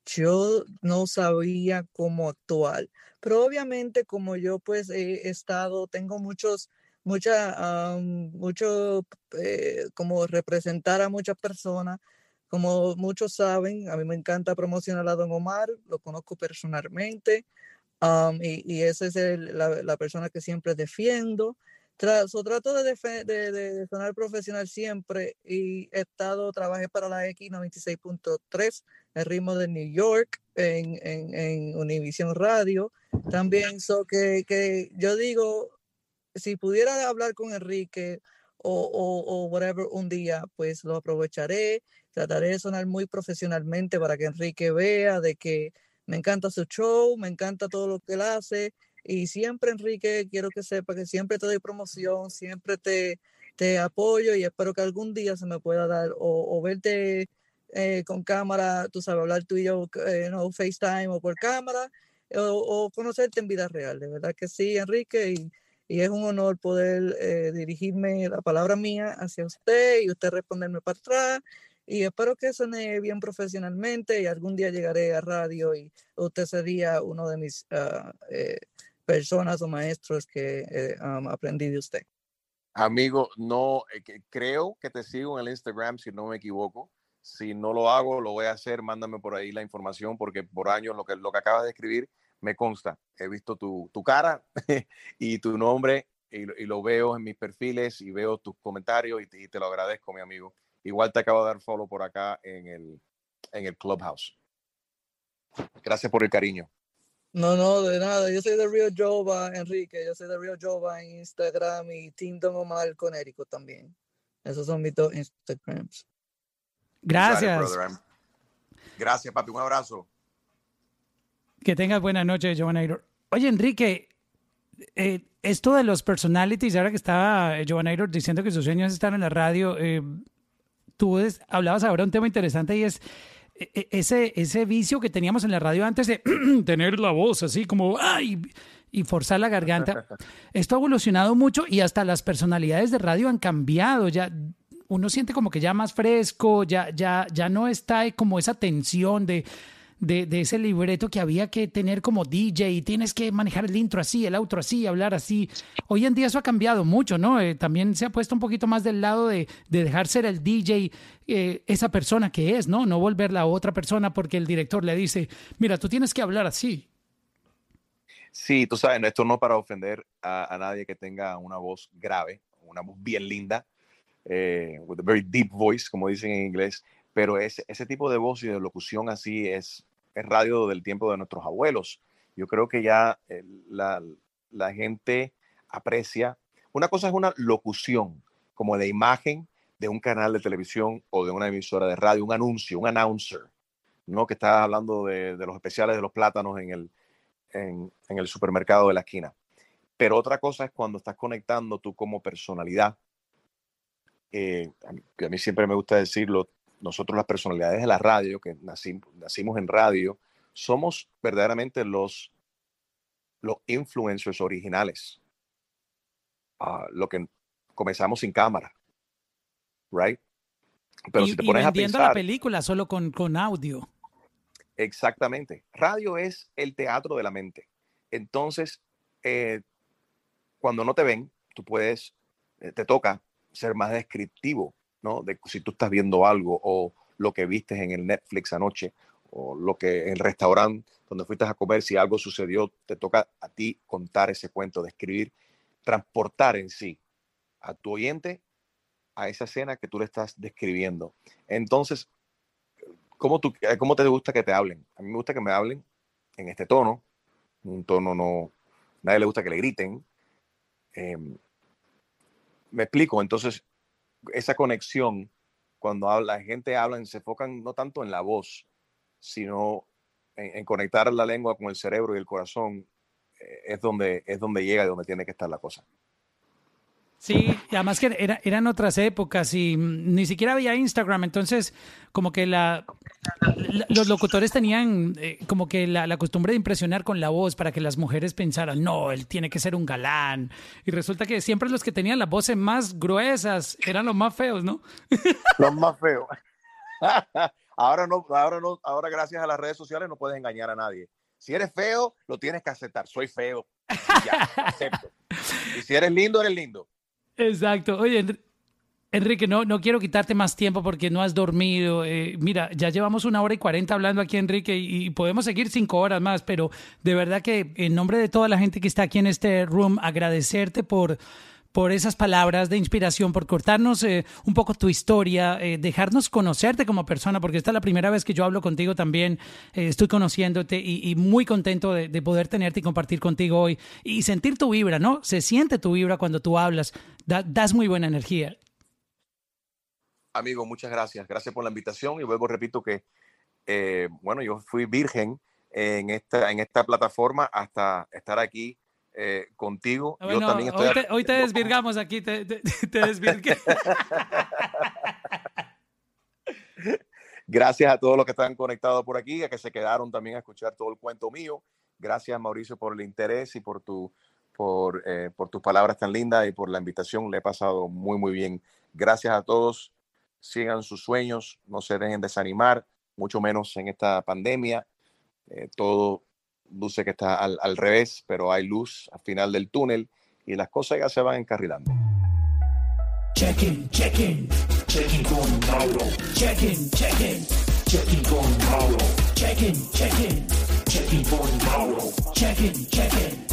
yo no sabía cómo actuar. Pero obviamente como yo pues he estado, tengo muchos, mucha, mucho, eh, como representar a muchas personas, como muchos saben, a mí me encanta promocionar a Don Omar, lo conozco personalmente y, y esa es la, la, persona que siempre defiendo. Trato, trato de, sonar profesional siempre y he estado, trabajé para la X96.3, el ritmo de New York, en, en, en Univision Radio. También, so que, que yo digo, si pudiera hablar con Enrique o, o, o whatever un día, pues lo aprovecharé. Trataré de sonar muy profesionalmente para que Enrique vea de que me encanta su show, me encanta todo lo que él hace y siempre, Enrique, quiero que sepa que siempre te doy promoción, siempre te, te apoyo y espero que algún día se me pueda dar o, verte eh, con cámara, tú sabes, hablar tú y yo, eh, no, FaceTime o por cámara, o, o, conocerte en vida real. De verdad que sí, Enrique, y, y es un honor poder eh, dirigirme la palabra mía hacia usted y usted responderme para atrás. Y espero que suene bien profesionalmente y algún día llegaré a radio y usted sería uno de mis uh, personas o maestros que eh, um, aprendí de usted? Amigo, no, eh, creo que te sigo en el Instagram, si no me equivoco. Si no lo hago, lo voy a hacer. Mándame por ahí la información, porque por años lo que, lo que acabas de escribir me consta. He visto tu, tu cara y tu nombre y, lo veo en mis perfiles y veo tus comentarios y te, y te, lo agradezco, mi amigo. Igual te acabo de dar follow por acá en el, en el Clubhouse. Gracias por el cariño. No, no, de nada. Yo soy de Rio Jova, Enrique. Yo soy de Rio Jova en Instagram y Team Don Omar Conérico también. Esos son mis dos Instagrams. Gracias. Gracias, papi. Un abrazo. Que tengas buena noche, Giovannairo. Oye, Enrique, eh, esto de los personalities, ahora que estaba eh, Giovannairo diciendo que sus sueños es estar en la radio, eh, tú hablabas ahora un tema interesante y es ese, ese vicio que teníamos en la radio antes de tener la voz así como ¡ay! y forzar la garganta. Esto ha evolucionado mucho y hasta las personalidades de radio han cambiado. Ya uno siente como que ya más fresco, ya, ya, ya no está como esa tensión de de, ese libreto que había que tener como DJ tienes que manejar el intro así, el outro así, hablar así. Hoy en día eso ha cambiado mucho, ¿no? Eh, también se ha puesto un poquito más del lado de, de dejar ser el DJ eh, esa persona que es, ¿no? No volverla a otra persona porque el director le dice, mira, tú tienes que hablar así. Sí, tú sabes, esto no para ofender a, a nadie que tenga una voz grave, una voz bien linda, eh, with a very deep voice, como dicen en inglés, pero ese, ese tipo de voz y de locución así es, es radio del tiempo de nuestros abuelos. Yo creo que ya eh, la, la, gente aprecia. Una cosa es una locución, como de imagen de un canal de televisión o de una emisora de radio, un anuncio, un announcer, ¿no? Que está hablando de, los especiales de los plátanos en el, en, el supermercado de la esquina. Pero otra cosa es cuando estás conectando tú como personalidad, eh, a mí siempre me gusta decirlo, nosotros las personalidades de la radio, que nacimos, nacimos en radio, somos verdaderamente los, los influencers originales. Uh, lo que comenzamos sin cámara. Right? Pero y, si te pones y a pensar, la película solo con, con audio. Exactamente. Radio es el teatro de la mente. Entonces, eh, cuando no te ven, tú puedes, eh, te toca ser más descriptivo ¿no? De si tú estás viendo algo o lo que viste en el Netflix anoche o lo que en el restaurante donde fuiste a comer, si algo sucedió, te toca a ti contar ese cuento, describir, transportar en sí a tu oyente a esa escena que tú le estás describiendo. Entonces, ¿cómo, tú, ¿cómo te gusta que te hablen? A mí me gusta que me hablen en este tono, un tono no, nadie le gusta que le griten. Eh, me explico, entonces esa conexión cuando la gente habla, se enfocan no tanto en la voz, sino en, conectar la lengua con el cerebro y el corazón, eh, es, donde, es donde llega, donde tiene que estar la cosa. Sí, además que era, eran otras épocas y mm, ni siquiera había Instagram, entonces como que la, los locutores tenían eh, como que la, costumbre de impresionar con la voz para que las mujeres pensaran, no, él tiene que ser un galán. Y resulta que siempre los que tenían las voces más gruesas eran los más feos, ¿no? Los más feos. ahora no, ahora no, ahora gracias a las redes sociales no puedes engañar a nadie. Si eres feo, lo tienes que aceptar. Soy feo. Ya, acepto. Y si eres lindo, eres lindo. Exacto. Oye, Enri- Enrique, no, no quiero quitarte más tiempo porque no has dormido. Eh, mira, ya llevamos una hora y cuarenta hablando aquí, Enrique, y podemos seguir cinco horas más, pero de verdad que en nombre de toda la gente que está aquí en este room, agradecerte por por esas palabras de inspiración, por cortarnos eh, un poco tu historia, eh, dejarnos conocerte como persona, porque esta es la primera vez que yo hablo contigo también, eh, estoy conociéndote y, muy contento de, de poder tenerte y compartir contigo hoy y sentir tu vibra, ¿no? Se siente tu vibra cuando tú hablas, Da- das muy buena energía. Amigo, muchas gracias. Gracias por la invitación y luego repito que, eh, bueno, yo fui virgen en esta, en esta plataforma hasta estar aquí eh, contigo. Ah, yo también estoy hoy, te, hoy te desvirgamos aquí, te, te, te desvirgué. Gracias a todos los que están conectados por aquí, a que se quedaron también a escuchar todo el cuento mío. Gracias, Mauricio, por el interés y por, tu, por, eh, por tus palabras tan lindas y por la invitación. Le he pasado muy, muy bien. Gracias a todos. Sigan sus sueños, no se dejen desanimar, mucho menos en esta pandemia. Eh, todo luce que está al, al revés, pero hay luz al final del túnel y las cosas ya se van encarrilando. Check-in, check-in, check-in con Mauro. Check-in, check-in, check-in con Mauro. Check-in, check-in, con Mauro. Check-in, check-in,